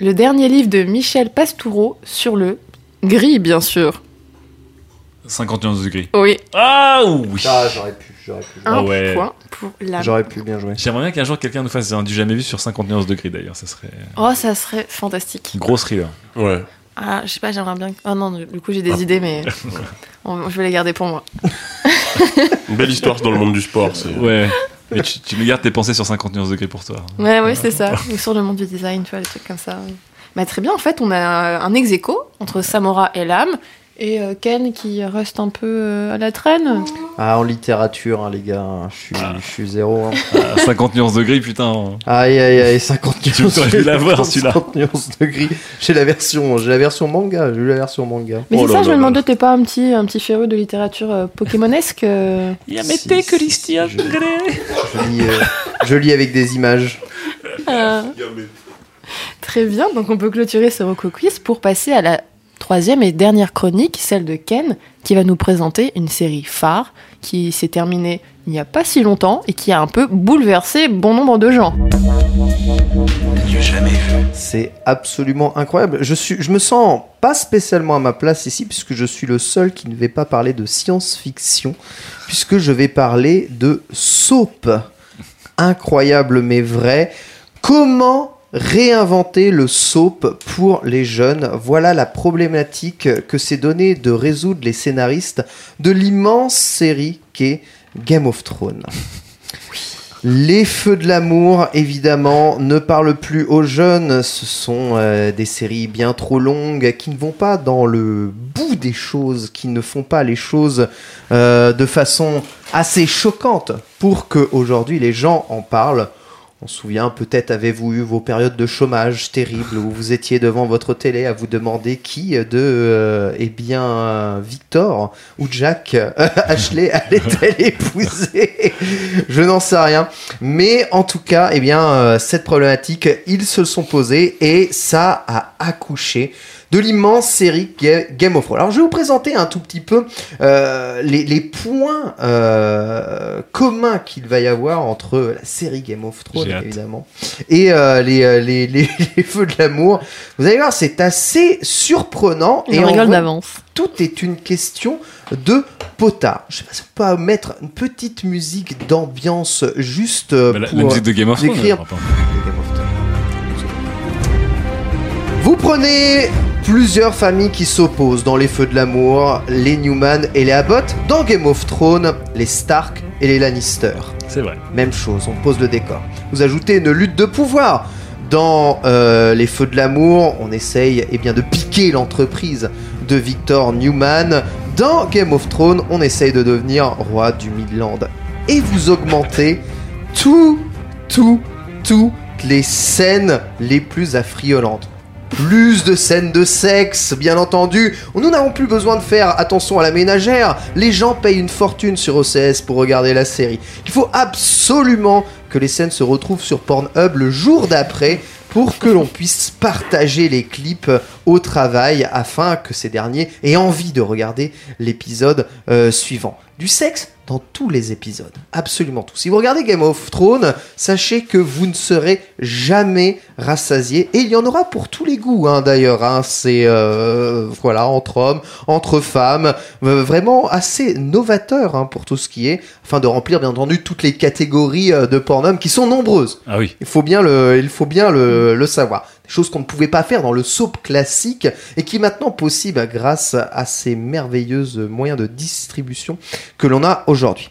Le dernier livre de Michel Pastoureau sur le gris, bien sûr. 51 degrés. Oui, Ah oui Ah, j'aurais pu, j'aurais pu. un Ah ouais. point pour la... J'aurais pu, bien joué. J'aimerais bien qu'un jour quelqu'un nous fasse un du jamais vu sur 51 degrés d'ailleurs. Ça serait Oh, ça serait fantastique. une grosse thriller. Ouais. Ah, je sais pas, j'aimerais bien. Oh non, du coup, j'ai des idées, mais [LAUGHS] on- je vais les garder pour moi. Une belle histoire dans le monde du sport. c'est- Ouais. Mais tu, tu me gardes tes pensées sur 50 nuances degrés pour toi. Ouais, ouais, c'est ça. Ou sur le monde du design, tu vois, des trucs comme ça. Bah, très bien, en fait, on a un ex aequo entre Samora et Lame. Et euh, Ken qui reste un peu euh, à la traîne. Ah, en littérature, hein, les gars, hein, je suis, je suis zéro. hein. Ah, 50 nuances degrés, putain. Aïe, aïe, aïe, 50 Tu aurais dû l'avoir, celui-là. 50 nuances de gris. J'ai la version, j'ai la version manga, j'ai eu la version manga. Mais Oh c'est là ça, je là me demandais, t'es pas un petit, un petit féru de littérature euh, pokémonesque euh Si, si, je, je lis, euh, je lis avec des images. Euh, Très bien, donc on peut clôturer ce Roco Quiz pour passer à la troisième et dernière chronique, celle de Ken, qui va nous présenter une série phare qui s'est terminée il n'y a pas si longtemps et qui a un peu bouleversé bon nombre de gens. C'est absolument incroyable. Je, suis, je me sens pas spécialement à ma place ici, puisque je suis le seul qui ne vais pas parler de science-fiction, puisque je vais parler de soap. Incroyable mais vrai. Comment réinventer le soap pour les jeunes Voilà la problématique que s'est donné de résoudre les scénaristes de l'immense série qu'est Game of Thrones. Les feux de l'amour, évidemment, ne parlent plus aux jeunes. Ce sont euh, des séries bien trop longues qui ne vont pas dans le bout des choses, qui ne font pas les choses euh, de façon assez choquante pour que aujourd'hui les gens en parlent. On se souvient, peut-être avez-vous eu vos périodes de chômage terribles où vous étiez devant votre télé à vous demander qui de, euh, eh bien, Victor ou Jack euh, [LAUGHS] Ashley allait-elle [LAUGHS] épouser? Je n'en sais rien. Mais en tout cas, eh bien, euh, cette problématique, ils se sont posés et ça a accouché de l'immense série Ga- Game of Thrones. Alors, je vais vous présenter un tout petit peu euh, les, les points euh, communs qu'il va y avoir entre la série Game of Thrones, évidemment, et euh, les, les, les, [LAUGHS] les feux de l'amour. Vous allez voir, c'est assez surprenant. Et et rigole d'avance. tout est une question de potard. Je sais pas si on peut mettre une petite musique d'ambiance juste Bah, pour la musique de Game of Thrones. décrire- alors, pardon. Game of Thrones. Vous prenez plusieurs familles qui s'opposent dans les feux de l'amour, les Newman et les Abbott, dans Game of Thrones, les Stark et les Lannister. C'est vrai. Même chose, on pose le décor. Vous ajoutez une lutte de pouvoir. Dans euh, Les Feux de l'amour, on essaye eh bien, de piquer l'entreprise de Victor Newman. Dans Game of Thrones, on essaye de devenir roi du Midland. Et vous augmentez tout, tout, toutes les scènes les plus affriolantes. Plus de scènes de sexe, bien entendu. Nous n'avons plus besoin de faire attention à la ménagère. Les gens payent une fortune sur OCS pour regarder la série. Il faut absolument que les scènes se retrouvent sur Pornhub le jour d'après pour que l'on puisse partager les clips au travail afin que ces derniers aient envie de regarder l'épisode euh, suivant. Du sexe dans tous les épisodes, absolument tous. Si vous regardez Game of Thrones, sachez que vous ne serez jamais rassasié et il y en aura pour tous les goûts hein, d'ailleurs. hein. C'est euh, voilà entre hommes, entre femmes, euh, vraiment assez novateur hein, pour tout ce qui est, afin de remplir bien entendu toutes les catégories euh, de Pornhub qui sont nombreuses. Ah oui. Il faut bien le, il faut bien le, le savoir. Des choses qu'on ne pouvait pas faire dans le soap classique et qui est maintenant possible grâce à ces merveilleuses moyens de distribution que l'on a aujourd'hui.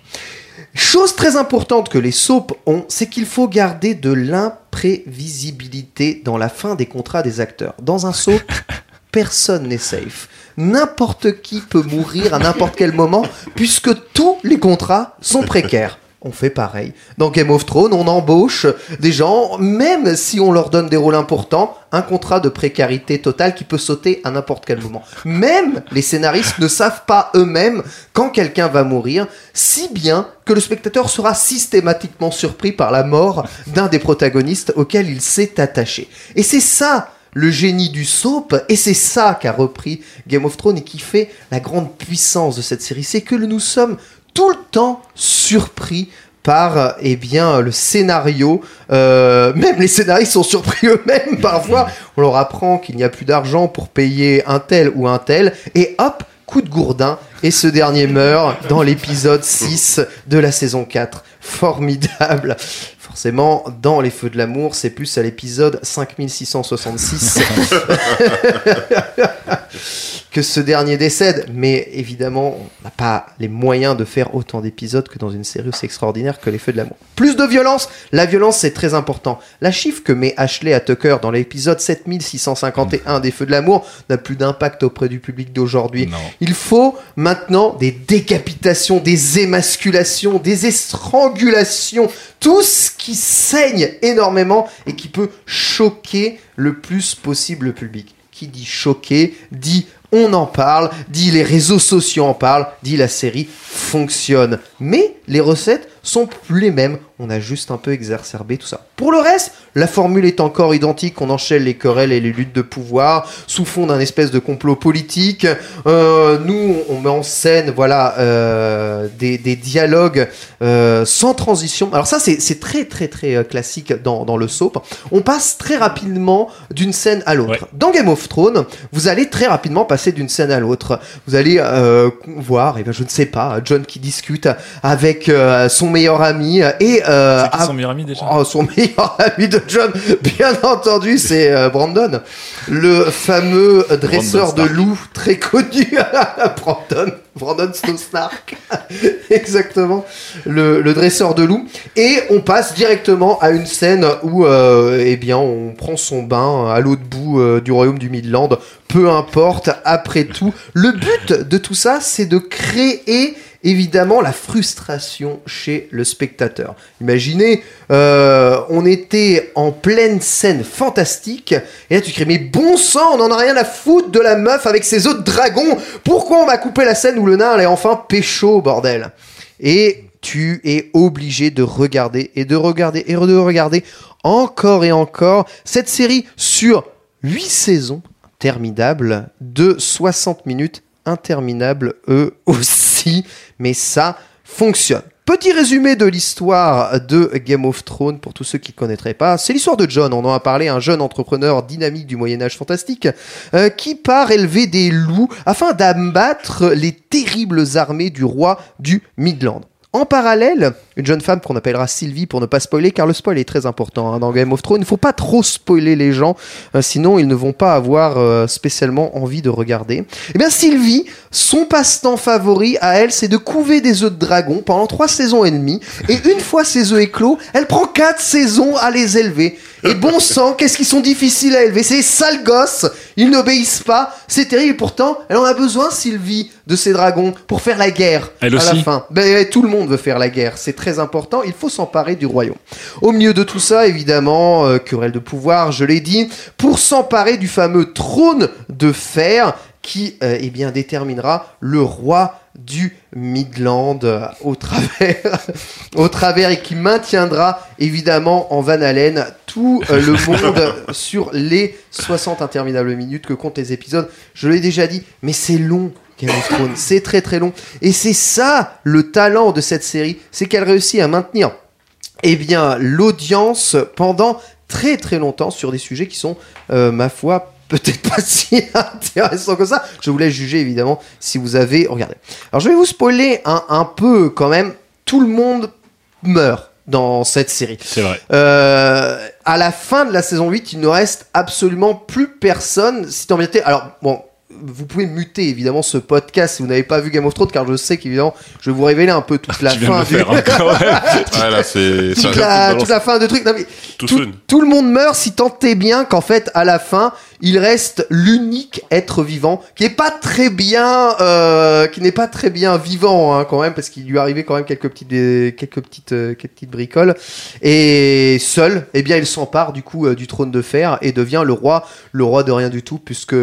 Chose très importante que les soaps ont, c'est qu'il faut garder de l'imprévisibilité dans la fin des contrats des acteurs. Dans un soap, [LAUGHS] personne n'est safe. N'importe qui peut mourir à n'importe quel moment puisque tous les contrats sont précaires. On fait pareil. Dans Game of Thrones, on embauche des gens, même si on leur donne des rôles importants, un contrat de précarité totale qui peut sauter à n'importe quel moment. Même les scénaristes ne savent pas eux-mêmes quand quelqu'un va mourir, si bien que le spectateur sera systématiquement surpris par la mort d'un des protagonistes auquel il s'est attaché. Et c'est ça le génie du soap, et c'est ça qu'a repris Game of Thrones et qui fait la grande puissance de cette série, c'est que nous sommes tout le temps surpris par euh, eh bien le scénario. Euh, même les scénaristes sont surpris eux-mêmes [LAUGHS] parfois. On leur apprend qu'il n'y a plus d'argent pour payer un tel ou un tel, et hop, coup de gourdin, et ce dernier meurt dans l'épisode 6 de la saison 4. Formidable. Forcément, dans Les Feux de l'amour, c'est plus à l'épisode 5666 [LAUGHS] que ce dernier décède. Mais évidemment, on n'a pas les moyens de faire autant d'épisodes que dans une série aussi extraordinaire que Les Feux de l'amour. Plus de violence. La violence, c'est très important. La chiffre que met Ashley à Tucker dans l'épisode 7651 des Feux de l'amour n'a plus d'impact auprès du public d'aujourd'hui. Il faut maintenant des décapitations, des émasculations, des estrangulations, tout ce qui saigne énormément et qui peut choquer le plus possible le public. Qui dit choquer, dit on en parle, dit les réseaux sociaux en parlent, dit la série fonctionne. Mais les recettes sont plus les mêmes, on a juste un peu exacerbé tout ça. Pour le reste, la formule est encore identique, on enchaîne les querelles et les luttes de pouvoir sous fond d'un espèce de complot politique. Euh, nous, on met en scène, voilà, euh, des, des dialogues euh, sans transition. Alors ça, c'est très très très classique dans, dans le soap. On passe très rapidement d'une scène à l'autre. Ouais. Dans Game of Thrones, vous allez très rapidement passer d'une scène à l'autre. Vous allez voir, et ben, je ne sais pas, John qui discute avec son meilleur ami et euh, qui son meilleur ami déjà Oh, son meilleur [LAUGHS] ami de John, bien entendu, c'est euh, Brandon, le fameux dresseur de loups très connu. [LAUGHS] Brandon, Brandon Snow Stark, [LAUGHS] exactement, le, le dresseur de loups. Et on passe directement à une scène où, euh, eh bien, on prend son bain à l'autre bout du royaume du Midland. Peu importe. Après tout, le but de tout ça, c'est de créer évidemment la frustration chez le spectateur. Imaginez, euh, on était en pleine scène fantastique, et là tu cries, mais bon sang, on en a rien à foutre de la meuf avec ses autres dragons, pourquoi on m'a coupé la scène où le nain allait enfin pécho, bordel? Et tu es obligé de regarder, et de regarder, et de regarder encore et encore cette série sur 8 saisons interminables de 60 minutes interminables eux aussi, mais ça fonctionne. Petit résumé de l'histoire de Game of Thrones pour tous ceux qui ne connaîtraient pas. C'est l'histoire de John, on en a parlé, un jeune entrepreneur dynamique du Moyen Âge fantastique euh, qui part élever des loups afin d'abattre les terribles armées du roi du Midland. En parallèle, une jeune femme qu'on appellera Sylvie pour ne pas spoiler, car le spoil est très important hein, dans Game of Thrones. Il ne faut pas trop spoiler les gens, euh, sinon ils ne vont pas avoir euh, spécialement envie de regarder. Eh bien, Sylvie, son passe-temps favori à elle, c'est de couver des œufs de dragon pendant trois saisons et demie. Et une fois ces œufs éclos, elle prend quatre saisons à les élever. Et bon [LAUGHS] sang, qu'est-ce qu'ils sont difficiles à élever Ces sales gosses, ils n'obéissent pas. C'est terrible. Et pourtant, elle en a besoin, Sylvie, de ces dragons pour faire la guerre. Elle à la fin. Ben, tout le monde veut faire la guerre. C'est très important. Il faut s'emparer du royaume. Au milieu de tout ça, évidemment, euh, querelle de pouvoir, je l'ai dit, pour s'emparer du fameux trône de fer qui, euh, eh bien, déterminera le roi du Midland euh, au travers, [LAUGHS] au travers et qui maintiendra évidemment en Van Halen tout euh, le [LAUGHS] monde sur les 60 interminables minutes que comptent les épisodes. Je l'ai déjà dit, mais c'est long. Game of Thrones, c'est très très long. Et c'est ça le talent de cette série, c'est qu'elle réussit à maintenir eh bien, l'audience pendant très très longtemps sur des sujets qui sont, euh, ma foi, peut-être pas [LAUGHS] si intéressants que ça. Je vous laisse juger évidemment si vous avez regardé. Alors je vais vous spoiler un, un peu quand même. Tout le monde meurt dans cette série. C'est vrai. Euh, à la fin de la saison 8, il ne reste absolument plus personne. Si t'en vérité, alors bon, vous pouvez muter évidemment ce podcast si vous n'avez pas vu Game of Thrones, car je sais qu'évidemment, je vais vous révéler un peu toute [LAUGHS] la tu viens de fin le du- faire hein. encore. [LAUGHS] ouais. Là, c'est. toute, ça- la, balance toute la fin de truc. Non, mais tout tout le monde meurt si tant est bien qu'en fait, à la fin, il reste l'unique être vivant qui est pas très bien, euh, qui n'est pas très bien vivant hein, quand même, parce qu'il lui arrivait quand même quelques petites, des- quelques petites, euh, quelques petites bricoles. Et seul, eh bien, il s'empare du coup euh, du trône de fer et devient le roi, le roi de rien du tout, puisque,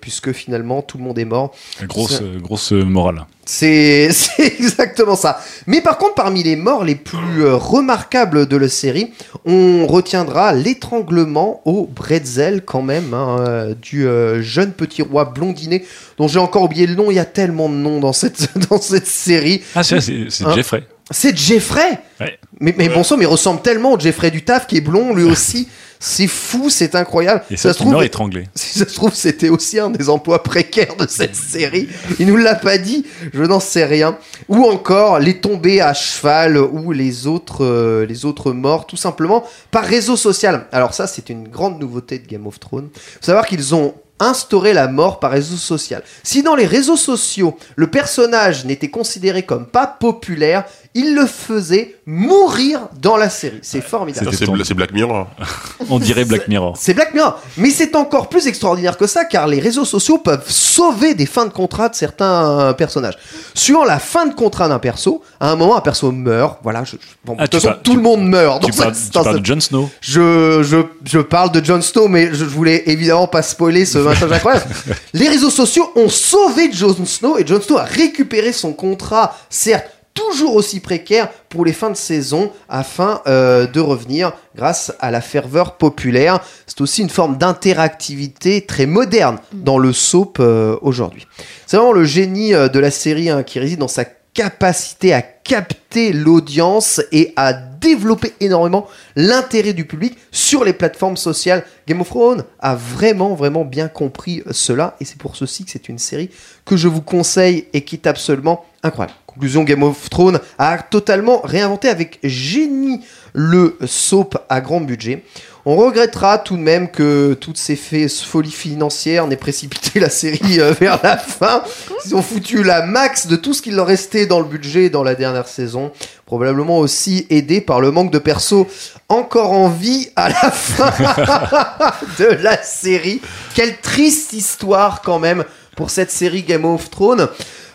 puisque finalement tout le monde est mort. Grosse, euh, grosse euh, morale. [LAUGHS] C'est exactement ça. Mais par contre, parmi les morts les plus euh, remarquables de la série, on retiendra l'étranglement au bretzel quand même hein, euh, du euh, jeune petit roi blondinet dont j'ai encore oublié le nom. Il y a tellement de noms dans cette [LAUGHS] dans cette série. Ah, c'est Hein Jeffrey. C'est Jeffrey. Ouais. Mais, mais bon sang, mais il ressemble tellement au Jeffrey du taf qui est blond lui aussi. C'est fou, c'est incroyable. Et ça, se trouve, étranglé. [LAUGHS] si ça se trouve, c'était aussi un des emplois précaires de cette série. Il nous l'a pas dit, je n'en sais rien. Ou encore les tombées à cheval ou les autres, euh, les autres morts, tout simplement par réseau social. Alors ça, c'est une grande nouveauté de Game of Thrones. Faut savoir qu'ils ont instauré la mort par réseau social. Si dans les réseaux sociaux, le personnage n'était considéré comme pas populaire, il le faisait mourir dans la série. C'est formidable. C'est ton- Black Mirror. [LAUGHS] On dirait Black Mirror. C'est Black Mirror. Mais c'est encore plus extraordinaire que ça, car les réseaux sociaux peuvent sauver des fins de contrat de certains euh, personnages. Suivant la fin de contrat d'un perso, à un moment, un perso meurt. Voilà, je, je- bon, de Ah, toute façon, tout tu- le monde meurt. Tu dans parles, cette- tu dans parles cette- de Jon Snow je, je, je parle de Jon Snow, mais je, je voulais évidemment pas spoiler ce message incroyable. [LAUGHS] Les réseaux sociaux ont sauvé Jon Snow et Jon Snow a récupéré son contrat, certes toujours aussi précaire pour les fins de saison afin euh, de revenir grâce à la ferveur populaire. C'est aussi une forme d'interactivité très moderne dans le soap euh, aujourd'hui. C'est vraiment le génie euh, de la série hein, qui réside dans sa capacité à capter l'audience et à développer énormément l'intérêt du public sur les plateformes sociales. Game of Thrones a vraiment, vraiment bien compris cela et c'est pour ceci que c'est une série que je vous conseille et qui est absolument incroyable. Conclusion, Game of Thrones a totalement réinventé avec génie le soap à grand budget. On regrettera tout de même que toutes ces folies financières n'aient précipité la série euh, [LAUGHS] vers la fin. Ils ont foutu la max de tout ce qu'il leur restait dans le budget dans la dernière saison. Probablement aussi aidé par le manque de persos encore en vie à la [LAUGHS] fin [LAUGHS] de la série. Quelle triste histoire quand même pour cette série Game of Thrones.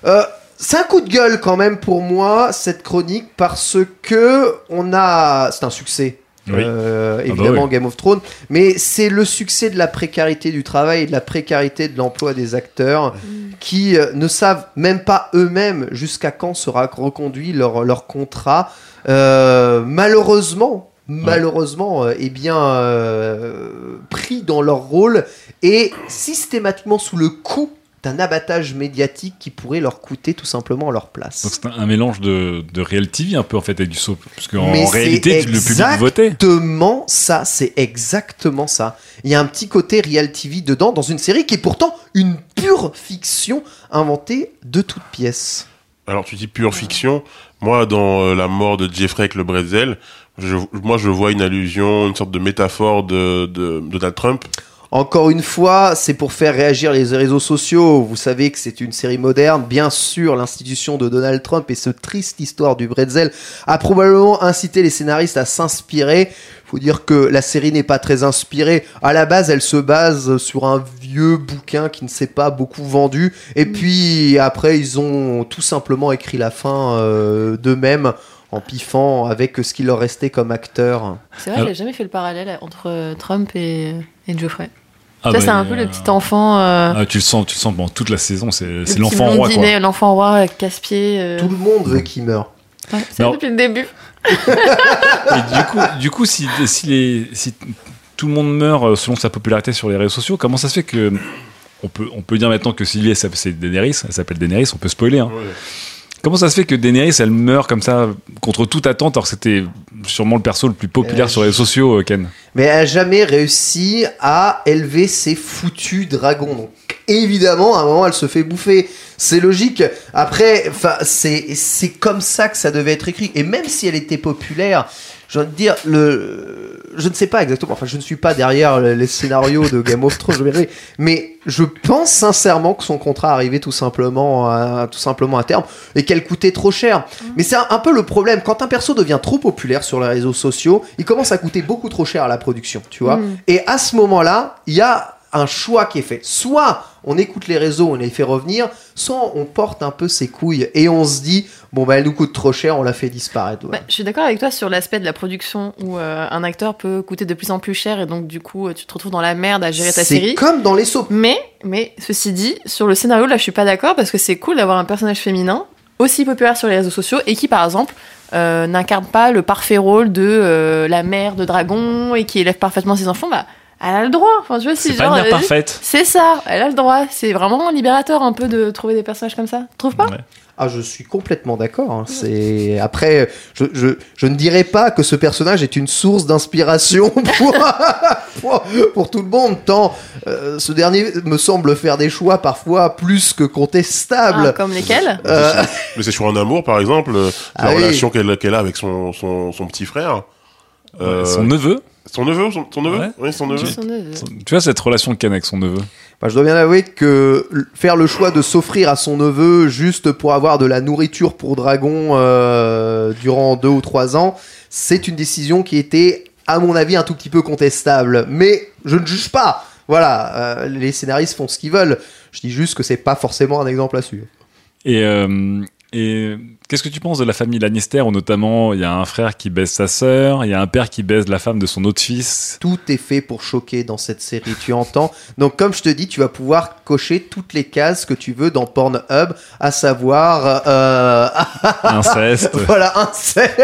Euh, c'est un coup de gueule quand même pour moi cette chronique parce que on a c'est un succès Oui. euh, bah évidemment oui. Game of Thrones mais c'est le succès de la précarité du travail et de la précarité de l'emploi des acteurs qui euh, ne savent même pas eux-mêmes jusqu'à quand sera reconduit leur, leur contrat Euh, malheureusement malheureusement euh, eh bien euh, pris dans leur rôle et systématiquement sous le coup d'un abattage médiatique qui pourrait leur coûter tout simplement leur place. Donc c'est un, un mélange de, de real TV un peu en fait avec du soap. Parce qu'en Mais réalité, le public votait. Exactement ça, c'est exactement ça. Il y a un petit côté real TV dedans dans une série qui est pourtant une pure fiction inventée de toutes pièces. Alors tu dis pure fiction. Moi, dans euh, la mort de Jeffrey avec le bretzel, je, moi je vois une allusion, une sorte de métaphore de, de Donald Trump. Encore une fois, c'est pour faire réagir les réseaux sociaux. Vous savez que c'est une série moderne. Bien sûr, l'institution de Donald Trump et ce triste histoire du bretzel a probablement incité les scénaristes à s'inspirer. Faut dire que la série n'est pas très inspirée. À la base, elle se base sur un vieux bouquin qui ne s'est pas beaucoup vendu. Et puis après, ils ont tout simplement écrit la fin euh, d'eux-mêmes en piffant avec ce qu'il leur restait comme acteur. C'est vrai, j'ai jamais fait le parallèle entre euh, Trump et, et Geoffrey. Ah ça, bah, c'est un peu a- le petit enfant. euh, Ah, tu le sens, tu le sens pendant toute la saison. C'est le l'enfant roi quoi. blondinet, L'enfant roi, casse-pied. euh, Tout le monde veut qu'il meure. ouais, c'est depuis le début. [LAUGHS] [LAUGHS] Et du coup, du coup, si, si, les, si tout le monde meurt euh, selon sa popularité sur les réseaux sociaux, comment ça se fait que on peut, on peut dire maintenant que Sylvie, c'est Daenerys, elle s'appelle Daenerys, on peut spoiler. Hein. Comment ça se fait que Daenerys, elle meurt comme ça contre toute attente, alors que c'était sûrement le perso le plus populaire Euh, sur les réseaux sociaux, euh, Ken mais elle a jamais réussi à élever ses foutus dragons. Donc, évidemment, à un moment, elle se fait bouffer. C'est logique. Après, c'est comme ça que ça devait être écrit. Et même si elle était populaire, j'ai envie de dire, le, je ne sais pas exactement. Enfin, je ne suis pas derrière le- les scénarios de Game of Thrones, je verrai. Mais je pense sincèrement que son contrat arrivait tout simplement, à, tout simplement à terme et qu'elle coûtait trop cher. Mais c'est un, un peu le problème. Quand un perso devient trop populaire sur les réseaux sociaux, il commence à coûter beaucoup trop cher à la production, tu vois. Mm. Et à ce moment-là, il y a un choix qui est fait. Soit on écoute les réseaux, on les fait revenir, soit on porte un peu ses couilles et on se dit, bon, bah, elle nous coûte trop cher, on la fait disparaître. ouais. Bah, je suis d'accord avec toi sur l'aspect de la production où euh, un acteur peut coûter de plus en plus cher et donc du coup euh, tu te retrouves dans la merde à gérer ta c'est série. comme dans les soaps. Mais, mais ceci dit, sur le scénario là je suis pas d'accord parce que c'est cool d'avoir un personnage féminin aussi populaire sur les réseaux sociaux et qui par exemple euh, n'incarne pas le parfait rôle de euh, la mère de dragon et qui élève parfaitement ses enfants. Bah, Elle a le droit. Enfin, tu vois, C'est c'est pas genre. une mère parfaite. C'est ça, elle a le droit. C'est vraiment libérateur un peu de trouver des personnages comme ça. Tu trouves pas? Ouais. Ah, je suis complètement d'accord. hein. C'est après, je, je, je ne dirais pas que ce personnage est une source d'inspiration [LAUGHS] pour, pour, pour tout le monde. Tant euh, ce dernier me semble faire des choix parfois plus que contestables. Ah, Comme lesquels? Euh, Mais c'est sur un amour, par exemple, Ah la oui. relation qu'elle qu'elle a avec son, son, son petit frère. Euh, Son neveu. Son neveu, son, son neveu Ouais. Oui, son neveu. Son neveu. Tu vois cette relation qu'elle a avec son neveu. bah, je dois bien avouer que faire le choix de s'offrir à son neveu juste pour avoir de la nourriture pour dragon euh, durant deux ou trois ans, c'est une décision qui était, à mon avis, un tout petit peu contestable. Mais je ne juge pas. Voilà, euh, les scénaristes font ce qu'ils veulent. Je dis juste que c'est pas forcément un exemple à suivre. Et, euh, et qu'est-ce que tu penses de la famille Lannister où notamment il y a un frère qui baise sa sœur, il y a un père qui baise la femme de son autre fils? Tout est fait pour choquer dans cette série, tu entends Donc comme je te dis, tu vas pouvoir cocher toutes les cases que tu veux dans Pornhub, à savoir... euh, [LAUGHS] Inceste. Voilà, inceste,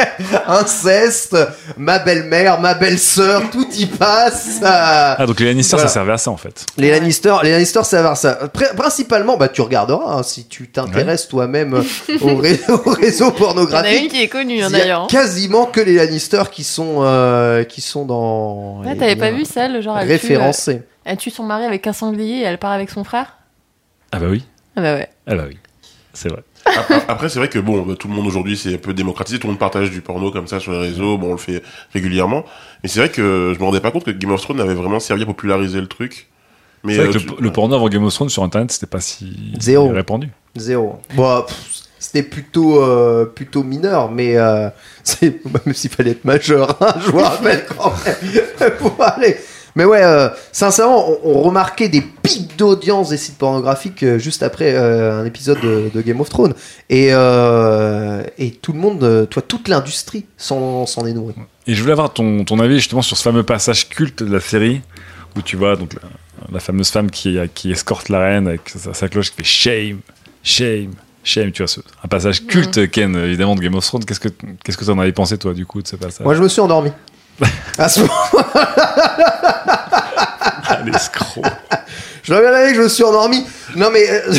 inceste, ma belle-mère, ma belle-sœur, tout y passe. Ah donc les Lannister Voilà. ça servait à ça en fait. Les Lannister, les Lannister, ça va ça. Pr- principalement, bah tu regarderas hein, si tu t'intéresses toi-même au, ré- [LAUGHS] au réseau Il y en a une pornographique. qui est connue Il hein, y a d'ailleurs. quasiment que les Lannister qui sont euh, qui sont dans. Ouais, t'avais pas vu celle, genre elle tue, référencés. euh, elle tue son mari avec un sanglier et elle part avec son frère? Ah bah oui. Ah bah ouais. Ah bah oui. C'est vrai. Après, après, c'est vrai que bon, tout le monde aujourd'hui c'est un peu démocratisé, tout le monde partage du porno comme ça sur les réseaux, bon, on le fait régulièrement. Mais c'est vrai que je me rendais pas compte que Game of Thrones avait vraiment servi à populariser le truc. Mais C'est vrai euh, que tu- le, le porno avant Game of Thrones sur internet c'était pas si Zéro. répandu. Zéro. Bon, pff, c'était plutôt euh, plutôt mineur, mais euh, [LAUGHS] même s'il fallait être majeur, hein, je vous rappelle quand même [LAUGHS] pour aller. Mais ouais, euh, sincèrement, on, remarquait des pics d'audience des sites pornographiques juste après un épisode de, Game of Thrones, et et tout le monde, toi, toute l'industrie s'en est nourrie. Et je voulais avoir ton, ton avis justement sur ce fameux passage culte de la série où tu vois donc la, fameuse femme qui, escorte la reine avec sa cloche qui fait shame, shame, shame. Tu vois, ce, un passage culte, Ken, évidemment, de Game of Thrones. Qu'est-ce que qu'est-ce que t'en avais pensé toi du coup de ce passage Moi, je me suis endormi. [LAUGHS] À ce moment, Ah, l'escroc. Je dois bien avouer que je me suis endormi. Non mais euh,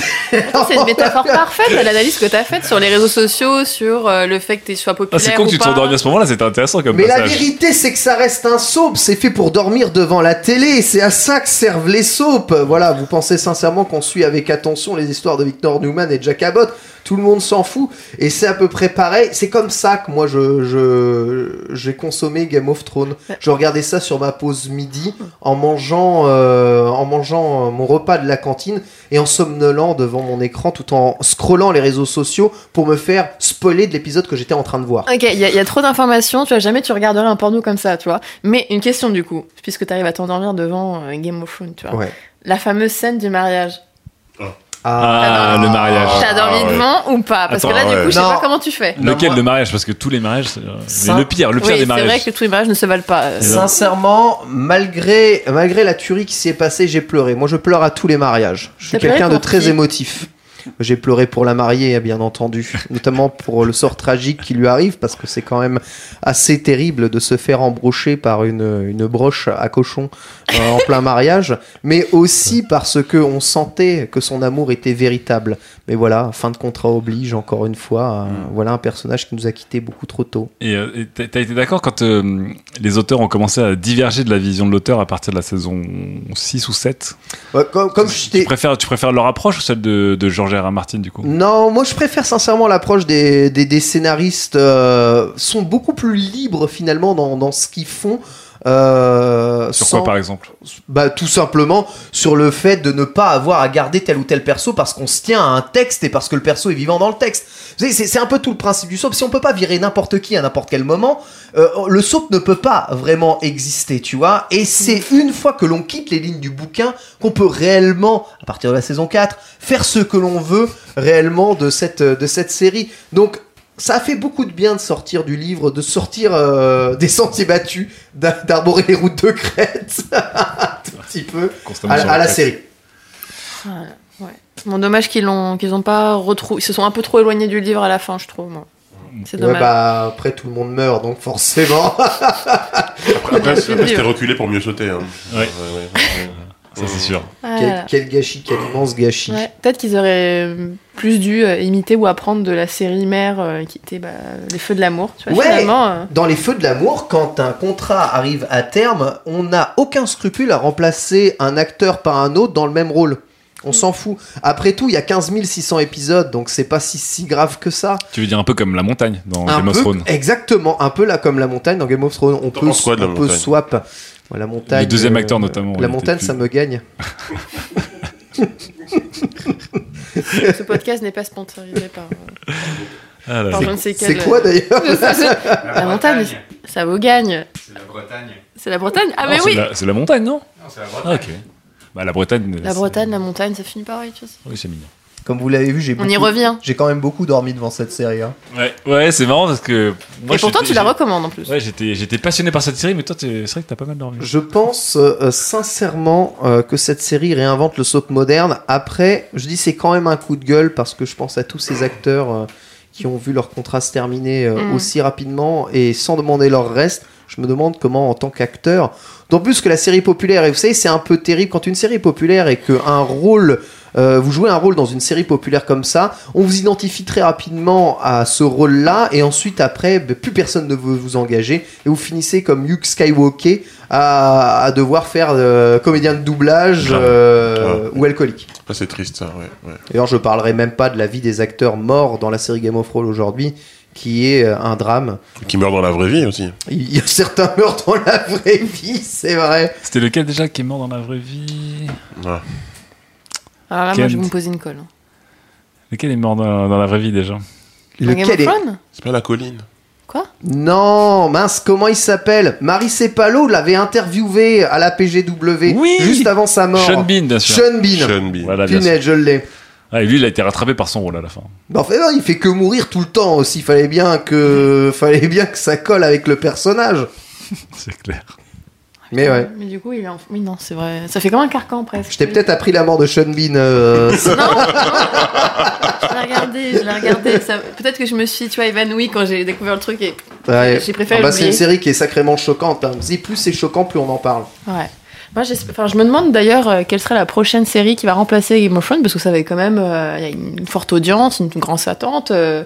C'est une [LAUGHS] métaphore parfaite à l'analyse que t'as faite sur les réseaux sociaux, sur euh, le fait que tu sois Ah, populaire. c'est con que tu te pas. sois endormi à ce moment-là, c'était intéressant comme Mais la vérité, c'est que ça reste un soap. C'est fait pour dormir devant la télé. C'est à ça que servent les soaps. Voilà, vous pensez sincèrement qu'on suit avec attention les histoires de Victor Newman et Jack Abbott Tout le monde s'en fout. Et c'est à peu près pareil. C'est comme ça que moi, je, je, j'ai consommé Game of Thrones. Je regardais ça sur ma pause midi en mangeant, euh, en mangeant euh, mon repas de la cantine et en somnolant devant mon écran tout en scrollant les réseaux sociaux pour me faire spoiler de l'épisode que j'étais en train de voir. Ok, il y, y a trop d'informations, tu vois, jamais tu regarderais un porno comme ça, tu vois. Mais une question du coup, puisque tu arrives à t'endormir devant euh, Game of Thrones, tu vois. Ouais. La fameuse scène du mariage. Ah, le mariage. T'as dormi Ah, ouais. devant ou pas Parce Attends, que là, du ouais. coup, je sais Non. pas comment tu fais. Non, Lequel moi- le mariage Parce que tous les mariages, c'est euh, Ça- mais le pire, le pire Oui, des c'est mariages. vrai que tous les mariages ne se valent pas. euh, Sincèrement, malgré, malgré la tuerie qui s'est passée, j'ai pleuré. Moi, je pleure à tous les mariages. Je suis T'as pleuré quelqu'un de pour très émotif. J'ai pleuré pour la mariée, bien entendu. Notamment pour le sort tragique qui lui arrive, parce que c'est quand même assez terrible de se faire embrocher par une, une broche à cochon euh, en plein mariage. Mais aussi parce que on sentait que son amour était véritable. Mais voilà, fin de contrat oblige, encore une fois. euh, Voilà un personnage qui nous a quittés beaucoup trop tôt. Et euh, t'as été d'accord quand euh, les auteurs ont commencé à diverger de la vision de l'auteur à partir de la saison 6 ou 7 Ouais, comme, comme tu préfères, tu préfères leur approche ou celle de, de George Non, moi je préfère sincèrement l'approche des, scénaristes euh, sont beaucoup plus libres finalement dans ce qu'ils font. Euh, Sur sans- quoi par exemple bah, tout simplement sur le fait de ne pas avoir à garder tel ou tel perso parce qu'on se tient à un texte et parce que le perso est vivant dans le texte. Vous savez, C'est c'est un peu tout le principe du soap. Si on peut pas virer n'importe qui à n'importe quel moment, euh, le soap ne peut pas vraiment exister, tu vois. Et c'est une fois que l'on quitte les lignes du bouquin qu'on peut réellement, à partir de la saison 4, faire ce que l'on veut réellement de cette, de cette série. Donc, ça a fait beaucoup de bien de sortir du livre, de sortir euh, [LAUGHS] des sentiers battus, d'a- d'arborer les routes de crête, [LAUGHS] un tout petit peu, à, la série. Voilà, ouais. Bon, dommage qu'ils l'ont, qu'ils ont pas retrouvé. Ils se sont un peu trop éloignés du livre à la fin, je trouve. Moi. C'est Ouais, dommage. bah, après, tout le monde meurt, donc forcément. Après, après, [LAUGHS] c'était reculé pour mieux sauter. Hein. Ouais. Ça, c'est sûr. Ah, quel, gâchis, quel immense gâchis. Ouais, Peut-être qu'ils auraient plus dû euh, imiter ou apprendre de la série mère euh, qui était bah, Les Feux de l'amour. Ouais. finalement. euh, Dans les feux de l'amour, quand un contrat arrive à terme, on n'a aucun scrupule à remplacer un acteur par un autre dans le même rôle. On s'en fout. Après tout, il y a 15 600 épisodes, donc c'est pas si, si grave que ça. Tu veux dire un peu comme la montagne dans un Game of Thrones. exactement, un peu là comme la montagne dans Game of Thrones. On peut, on peut montagne? swap. La montagne. Le deuxième euh, acteur, notamment, La montagne, plus- ça me gagne. [LAUGHS] Ce podcast n'est pas sponsorisé par, Ah C'est quel. quoi d'ailleurs [LAUGHS] La montagne, ça vous gagne. C'est la Bretagne. C'est la Bretagne Ah, Non, mais oui C'est la montagne, non Non, c'est la Ah, Bretagne. ok. Bah, la Bretagne. La c'est- Bretagne, la montagne, ça finit pareil, tu sais. Oui, c'est mignon. Comme vous l'avez vu, j'ai On y beaucoup- revient. J'ai quand même beaucoup dormi devant cette série. hein. Ouais, ouais c'est marrant parce que. moi, Et pourtant, j'étais- tu la j'ai- recommandes en plus. Ouais, j'étais j'étais passionné par cette série, mais toi, t'es- c'est vrai que t'as pas mal dormi. Je pense euh, sincèrement euh, que cette série réinvente le soap moderne. Après, je dis c'est quand même un coup de gueule parce que je pense à tous ces acteurs euh, qui ont vu leur contrat se terminer euh, Mm. aussi rapidement et sans demander leur reste. Je me demande comment, en tant qu'acteur, d'autant plus que la série populaire, et vous savez, c'est un peu terrible quand une série est populaire et qu'un rôle, euh, vous jouez un rôle dans une série populaire comme ça, on vous identifie très rapidement à ce rôle-là, et ensuite, après, ben, plus personne ne veut vous engager, et vous finissez comme Luke Skywalker à, à devoir faire euh, comédien de doublage euh, ou alcoolique. Ah, c'est triste, ça, ouais. ouais. D'ailleurs, je parlerai même pas de la vie des acteurs morts dans la série Game of Thrones aujourd'hui, qui est un drame. Qui meurt dans la vraie vie aussi. Il y a [LAUGHS] certains meurtres dans la vraie vie, c'est vrai. C'était lequel déjà qui est mort dans la vraie vie? Ouais. Alors là, moi, je vais me poser une colle. Lequel est mort dans, dans la vraie vie déjà Dans Game of Lequel est... Thrones C'est pas la colline. Quoi Non, mince, comment il s'appelle? Marie Cepalo l'avait interviewé à la PGW Oui juste avant sa mort. Sean Bean, bien sûr. Sean Bean. Sean Bean. Voilà, bien sûr. Je l'ai. Ah, et lui, il a été rattrapé par son rôle à la fin. Mais en fait, non, il fait que mourir tout le temps aussi. Fallait bien que, [LAUGHS] fallait bien que ça colle avec le personnage. [LAUGHS] C'est clair. Mais ouais. Mais du coup, il est en... Oui, non, c'est vrai. Ça fait comme un carcan presque. Je t'ai peut-être appris la mort de Sean Bean. euh, [LAUGHS] Non, non. je l'ai regardé, je l'ai regardé. Ça- Peut-être que je me suis, tu vois, évanouie quand j'ai découvert le truc et ouais. j'ai préféré Ah bah, c'est une série qui est sacrément choquante. hein. Si plus c'est choquant, plus on en parle. Ouais. Moi, enfin, je me demande d'ailleurs euh, quelle serait la prochaine série qui va remplacer Game of Thrones parce que ça avait quand même euh, il y a une forte audience, une grande attente. euh,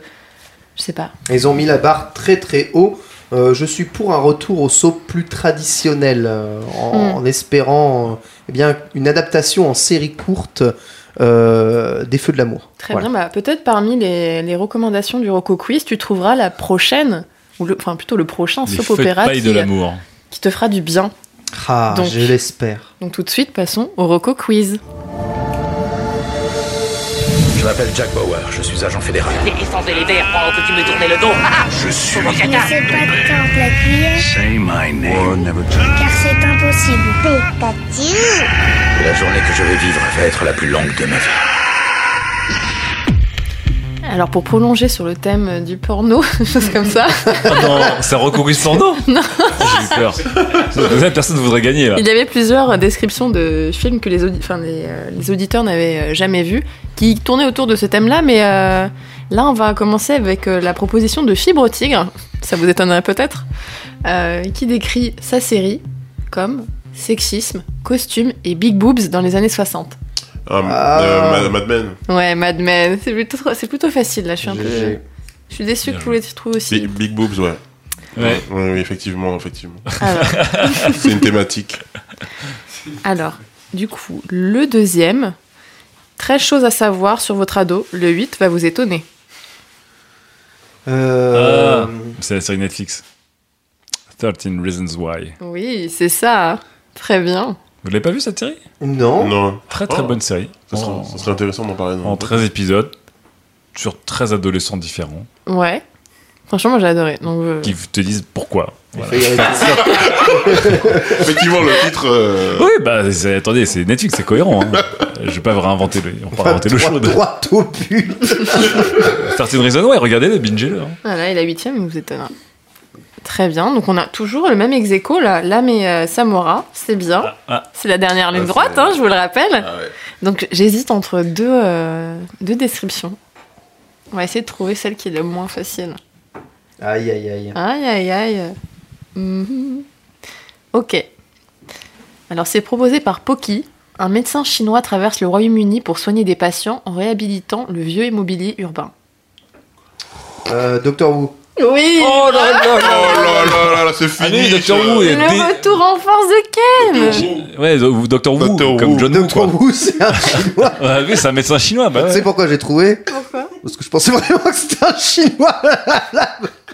je sais pas. Ils ont mis la barre très très haut. Euh, je suis pour un retour au soap plus traditionnel, euh, en, Mm. en espérant euh, eh bien une adaptation en série courte euh, des Feux de l'amour. Très Voilà. bien. Bah, Peut-être parmi les, les recommandations du Rocco Quiz, tu trouveras la prochaine, ou le, enfin plutôt le prochain Les soap opéra qui, de l'amour. qui te fera du bien. Ah, Donc- je l'espère. Donc tout de suite, passons au Rocco Quiz. Je m'appelle Jack Bauer, je suis agent fédéral. Descendez les verres pendant que tu me tournais le dos. Ah, Je suis. Ne caca sais pas la cuire, Say my name. War never car c'est impossible. Pikachu La journée que je vais vivre va être la plus longue de ma vie. Alors pour prolonger sur le thème du porno, [LAUGHS] chose comme ça, Ah non, c'est recouru porno [LAUGHS] Non. J'ai eu peur. Personne ne voudrait gagner là. il y avait plusieurs descriptions de films que les, audi- enfin, les, euh, les auditeurs n'avaient euh, jamais vus, qui tournaient autour de ce thème-là, mais euh, là on va commencer avec euh, la proposition de Fibre Tigre, ça vous étonnerait peut-être, qui décrit sa série comme sexisme, costume et big boobs dans les années 60. Ah, Ah. euh, Mad- Mad Men. Ouais, Mad Men, c'est plutôt, c'est plutôt facile là, je suis un peu... Je suis déçue que vous les trouviez aussi. Big, Big Boobs, ouais. Ouais. Oui, oui, effectivement, effectivement. Alors, [LAUGHS] C'est une thématique. Alors, du coup, le deuxième, 13 choses à savoir sur votre ado, le 8 va vous étonner. Euh, Ah. C'est la série Netflix. 13 Reasons Why. Oui, c'est ça. Très bien. Vous l'avez pas vu cette série? Non. Non. Très très Oh. bonne série. Ça serait, En, ça serait intéressant d'en parler. en 13 épisodes sur 13 adolescents différents Ouais. Franchement, moi j'ai adoré. Donc, euh, qui te disent pourquoi. Voilà. Y. [LAUGHS] Effectivement, le titre. euh, Oui, bah c'est- attendez, c'est Netflix, c'est cohérent. Hein. [LAUGHS] Je vais pas réinventer le, on va pas réinventer le droit au but. 13 Reasons Why, regardez-le, bingez-le. hein. voilà, et la huitième, il vous étonnera. Très bien. Donc, on a toujours le même ex aequo, là. Et euh, Samora. C'est bien. ah. C'est la dernière ligne Ah, droite, hein, je vous le rappelle. Ah ouais. Donc, j'hésite entre deux, euh, deux descriptions. On va essayer de trouver celle qui est le moins facile. Aïe, aïe, aïe. Aïe, aïe, aïe. Mhm. Ok. Alors, c'est proposé par Poki. Un médecin chinois traverse le Royaume-Uni pour soigner des patients en réhabilitant le vieux immobilier urbain. Euh, Doctor Who. Oui Oh là là Oh là là là là, c'est fini. Allez, Doctor. Who Le dé- retour en force de Ken Ouais, ou Doctor Who, Doctor comme. John Woo, Doctor. Who, c'est un chinois. [LAUGHS] Ah oui, c'est un médecin chinois, bah Tu sais pourquoi j'ai trouvé? Pourquoi? Parce que je pensais [LAUGHS] vraiment que c'était un chinois. [LAUGHS]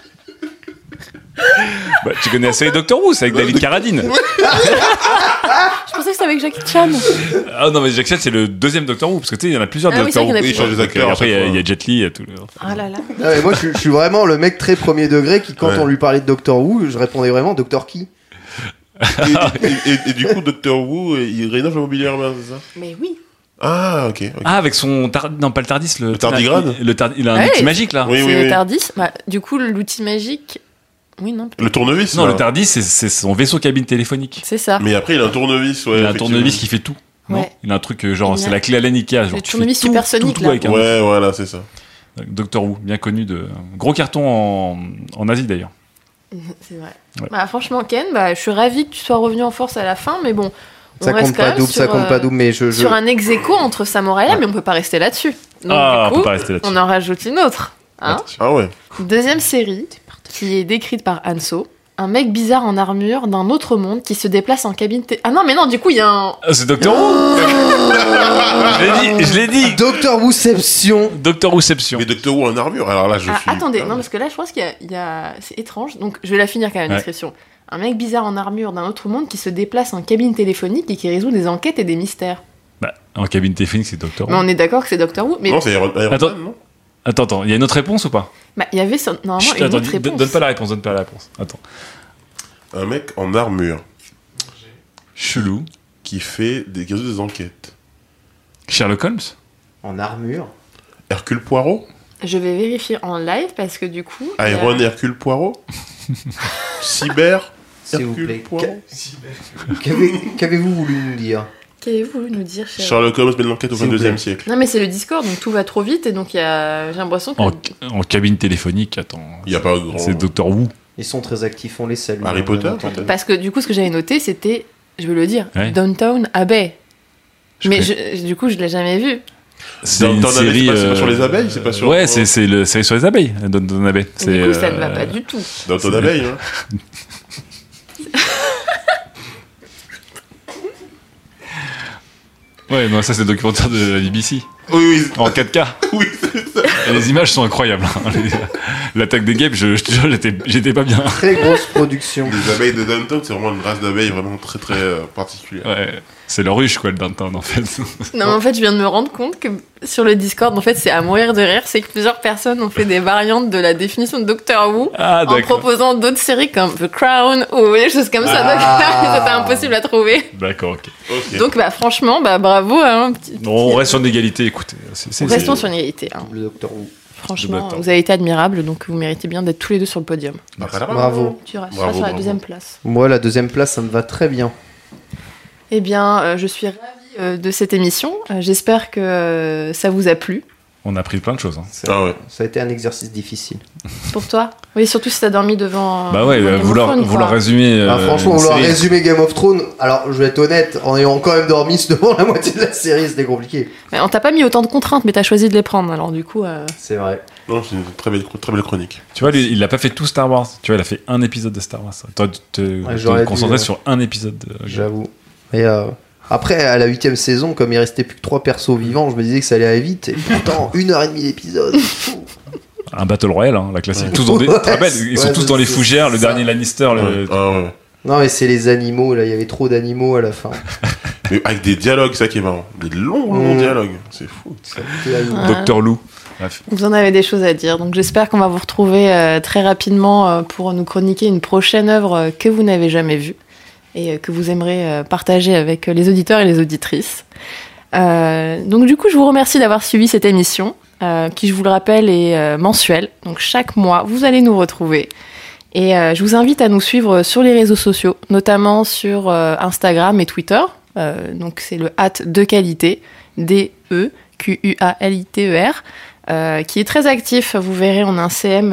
[LAUGHS] Bah, tu connais la série Doctor Who, c'est avec David Carradine. Je pensais que c'était avec Jackie Chan. Ah non, mais Jack Chan, c'est le deuxième Doctor Who, parce que tu sais, il y en a plusieurs Ah oui, Doctor c'est vrai Who. qu'il y en a Oui, il change des Donc, acteurs. à Après, il y, a- chaque il y a fois. Jet Li et tout. le- Ah là là. Ah, mais moi, je, je suis vraiment le mec très premier degré qui, quand Ouais. on lui parlait de Doctor Who, je répondais vraiment Doctor qui? Et, et- et- et du coup, Doctor Who, il rénove le mobilier urbain, c'est ça? Mais oui. Ah, ok. ok. Ah, avec son. tar- Non, pas le Tardis, le. Le tardigrade? Il, le tar- il a un Ouais. outil magique, là. Oui, c'est oui, le oui. Tardis. Bah, du coup, l'outil magique. Oui, non. peut-être. Le tournevis Non, là. le Tardis, c'est- son vaisseau cabine téléphonique. C'est ça. Mais après, il a un tournevis, ouais. il a un tournevis qui fait tout. Non Ouais. il a un truc euh, genre, c'est la clé à. Genre, Le tu tournevis fais tout, supersonique, tout, tout là. avec un- Ouais, voilà, c'est ça. Doctor Who, bien connu de. Gros carton en, en Asie d'ailleurs. [LAUGHS] C'est vrai. Ouais. Bah, franchement, Ken, bah, je suis ravie que tu sois revenu en force à la fin, mais bon. on Ça reste compte quand même double, ça compte pas euh, double, mais je. je- Sur un ex aequo entre Samurai là, mais on peut pas rester là-dessus. Donc, ah, du on peut pas rester là-dessus. on en rajoute une autre. hein. Ah ouais. Deuxième série, qui est décrite par Anso. Un mec bizarre en armure d'un autre monde qui se déplace en cabine. Ah non, mais non, du coup, il y a un. Ah, c'est Doctor Who Je l'ai dit, je l'ai dit Doctor Whoception Doctor Whoception. Mais Doctor Who en armure, alors là, je Ah, suis. attendez, Ah, non, parce que là, je pense qu'il y a. il y a- C'est étrange, donc je vais la finir quand même, la Ouais. description. Un mec bizarre en armure d'un autre monde qui se déplace en cabine téléphonique et qui résout des enquêtes et des mystères. Bah, en cabine téléphonique, c'est Doctor Mais Who. on est d'accord que c'est Doctor Who, mais Non, c'est Iron, Iron Attends. Man, non Attends, attends, il y a une autre réponse ou pas bah, il y avait sur- normalement Chut, une attends, autre dis- réponse. donne pas la réponse, donne pas la réponse. Attends. Un mec en armure Chelou. qui fait des, qui résout des enquêtes. Sherlock Holmes en armure. Hercule Poirot Je vais vérifier en live parce que du coup. il y a- Iron Hercule Poirot [LAUGHS] Cyber S'il vous Hercule plaît. Poirot Qu'avez- Qu'avez-vous voulu nous dire? Qu'avez-vous voulu nous dire, cher Sherlock Holmes mène l'enquête au S'il vous 22e plaît. siècle. Non, mais c'est le Discord, donc tout va trop vite et donc il y a... j'ai l'impression que. en, en cabine téléphonique, attends. Il n'y a pas grand. C'est Doctor Who. Ils sont très actifs, on les salue. Harry Potter, peut-être Parce que du coup, ce que j'avais noté, c'était, je veux le dire, Ouais. Downtown Abbey. Je mais je- du coup, je l'ai jamais vu. C'est une série. c'est pas- euh, sur les abeilles, c'est pas sur- Ouais, c'est c'est le série sur les abeilles. Don Abbey. Du coup, ça ne euh, va pas du tout. C'est- abeille, hein. [LAUGHS] Ouais, non, ça c'est le documentaire de la BBC. Oui, oui, En 4K. [LAUGHS] oui, c'est ça. Et les images sont incroyables. hein. Les- L'attaque des guêpes, je, je te jure, j'étais- j'étais pas bien. Très grosse production. Les abeilles de Downton, c'est vraiment une race d'abeilles vraiment très très euh, particulière. Ouais, c'est le ruche, quoi, le downtown, en fait. [LAUGHS] Non, mais en fait, je viens de me rendre compte que sur le Discord, en fait, c'est à mourir de rire, c'est que plusieurs personnes ont fait des variantes de la définition de Doctor Who. Ah, en proposant d'autres séries comme The Crown ou des choses comme ça. Donc, Ah. [LAUGHS] c'était impossible à trouver. D'accord, ok. Ok. Donc, bah, franchement, bah, bravo. Hein, petit- on reste sur une égalité, écoutez. Restons sur une égalité. hein. Le Doctor Who. Franchement, vous avez été admirables, donc vous méritez bien d'être tous les deux sur le podium. Là. Bravo. Tu resteras Bravo, sur la bravo. deuxième place. Moi, la deuxième place, ça me va très bien. Eh bien, euh, je suis ravie euh, de cette émission. Euh, J'espère que ça vous a plu. On a appris plein de choses. hein. Ça, Ah ouais. ça a été un exercice difficile. [LAUGHS] Pour toi? Oui, surtout si t'as dormi devant. Bah ouais, devant Game of vouloir, Thrones, vouloir résumer. Bah, euh, franchement, série- résumé Game of Thrones. Alors, je vais être honnête, en ayant quand même dormi [LAUGHS] devant la moitié de la série, c'était compliqué. Mais on t'a pas mis autant de contraintes, mais t'as choisi de les prendre. Alors du coup, euh, C'est vrai. Non, c'est une très belle, très belle chronique. Tu vois, lui, il a pas fait tout Star Wars. Tu vois, il a fait un épisode de Star Wars. T'aurais dû te, dû, concentrer euh, sur un épisode. De... J'avoue. Et euh, après, à la huitième saison, comme il restait plus que trois persos vivants, je me disais que ça allait aller vite. Et pourtant, [LAUGHS] une heure et demie d'épisode. Un Battle Royale, hein, la classique. Ouais. Tous dans des... [LAUGHS] tu te rappelles, ils sont Ouais, tous dans les c'est fougères. Le ça. dernier Lannister, le... Ah ouais. Non, mais c'est les animaux, là. Il y avait trop d'animaux à la fin. [LAUGHS] Mais avec des dialogues, ça qui est marrant. Des longs, longs Mm. dialogues. C'est fou. Docteur Lou. Bref. vous en avez des choses à dire. Donc j'espère qu'on va vous retrouver euh, très rapidement euh, pour nous chroniquer une prochaine œuvre euh, que vous n'avez jamais vue et euh, que vous aimerez euh, partager avec euh, les auditeurs et les auditrices. Donc du coup, je vous remercie d'avoir suivi cette émission, qui, je vous le rappelle, est mensuelle. Donc chaque mois, vous allez nous retrouver. Et je vous invite à nous suivre sur les réseaux sociaux, notamment sur Instagram et Twitter. Donc c'est le hâte de qualité, D-E-Q-U-A-L-I-T-E-R, qui est très actif. Vous verrez, on a un CM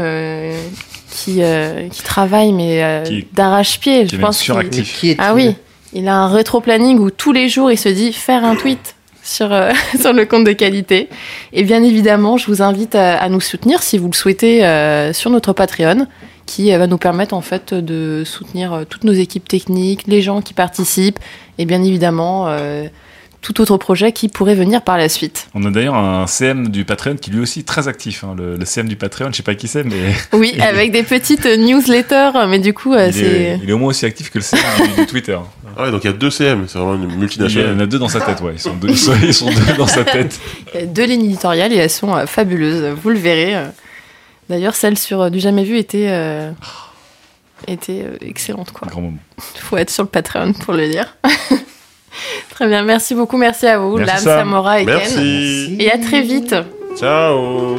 qui, euh, qui travaille mais euh, Qui- d'arrache-pied. qui Je est pense suractif. qui Ah oui, il a un rétro-planning où tous les jours il se dit faire un tweet sur, euh, [LAUGHS] sur le compte de qualité. Et bien évidemment, je vous invite à, à nous soutenir si vous le souhaitez euh, sur notre Patreon qui euh, va nous permettre en fait de soutenir euh, toutes nos équipes techniques, les gens qui participent et bien évidemment euh, tout autre projet qui pourrait venir par la suite. On a d'ailleurs un CM du Patreon qui lui aussi est très actif. hein. Le, le CM du Patreon, je sais pas qui c'est, mais [LAUGHS] Oui, avec des petites newsletters, mais du coup, euh, il, est, c'est... il est au moins aussi actif que le CM du, du Twitter. Ah ouais, donc il y a deux CM, c'est vraiment une Il y en multinationale. a deux dans sa tête, ouais. Ils sont deux, ils sont, ils sont deux dans sa tête. [LAUGHS] Il y a deux lignes éditoriales et elles sont euh, fabuleuses, vous le verrez. euh. D'ailleurs, celle sur Du Jamais Vu était, euh, était excellente. Quoi. Grand moment. [LAUGHS] faut être sur le Patreon pour le dire. [LAUGHS] Très bien, merci beaucoup, merci à vous, Sam. Samora et Ken. Merci. Et à très vite. Ciao.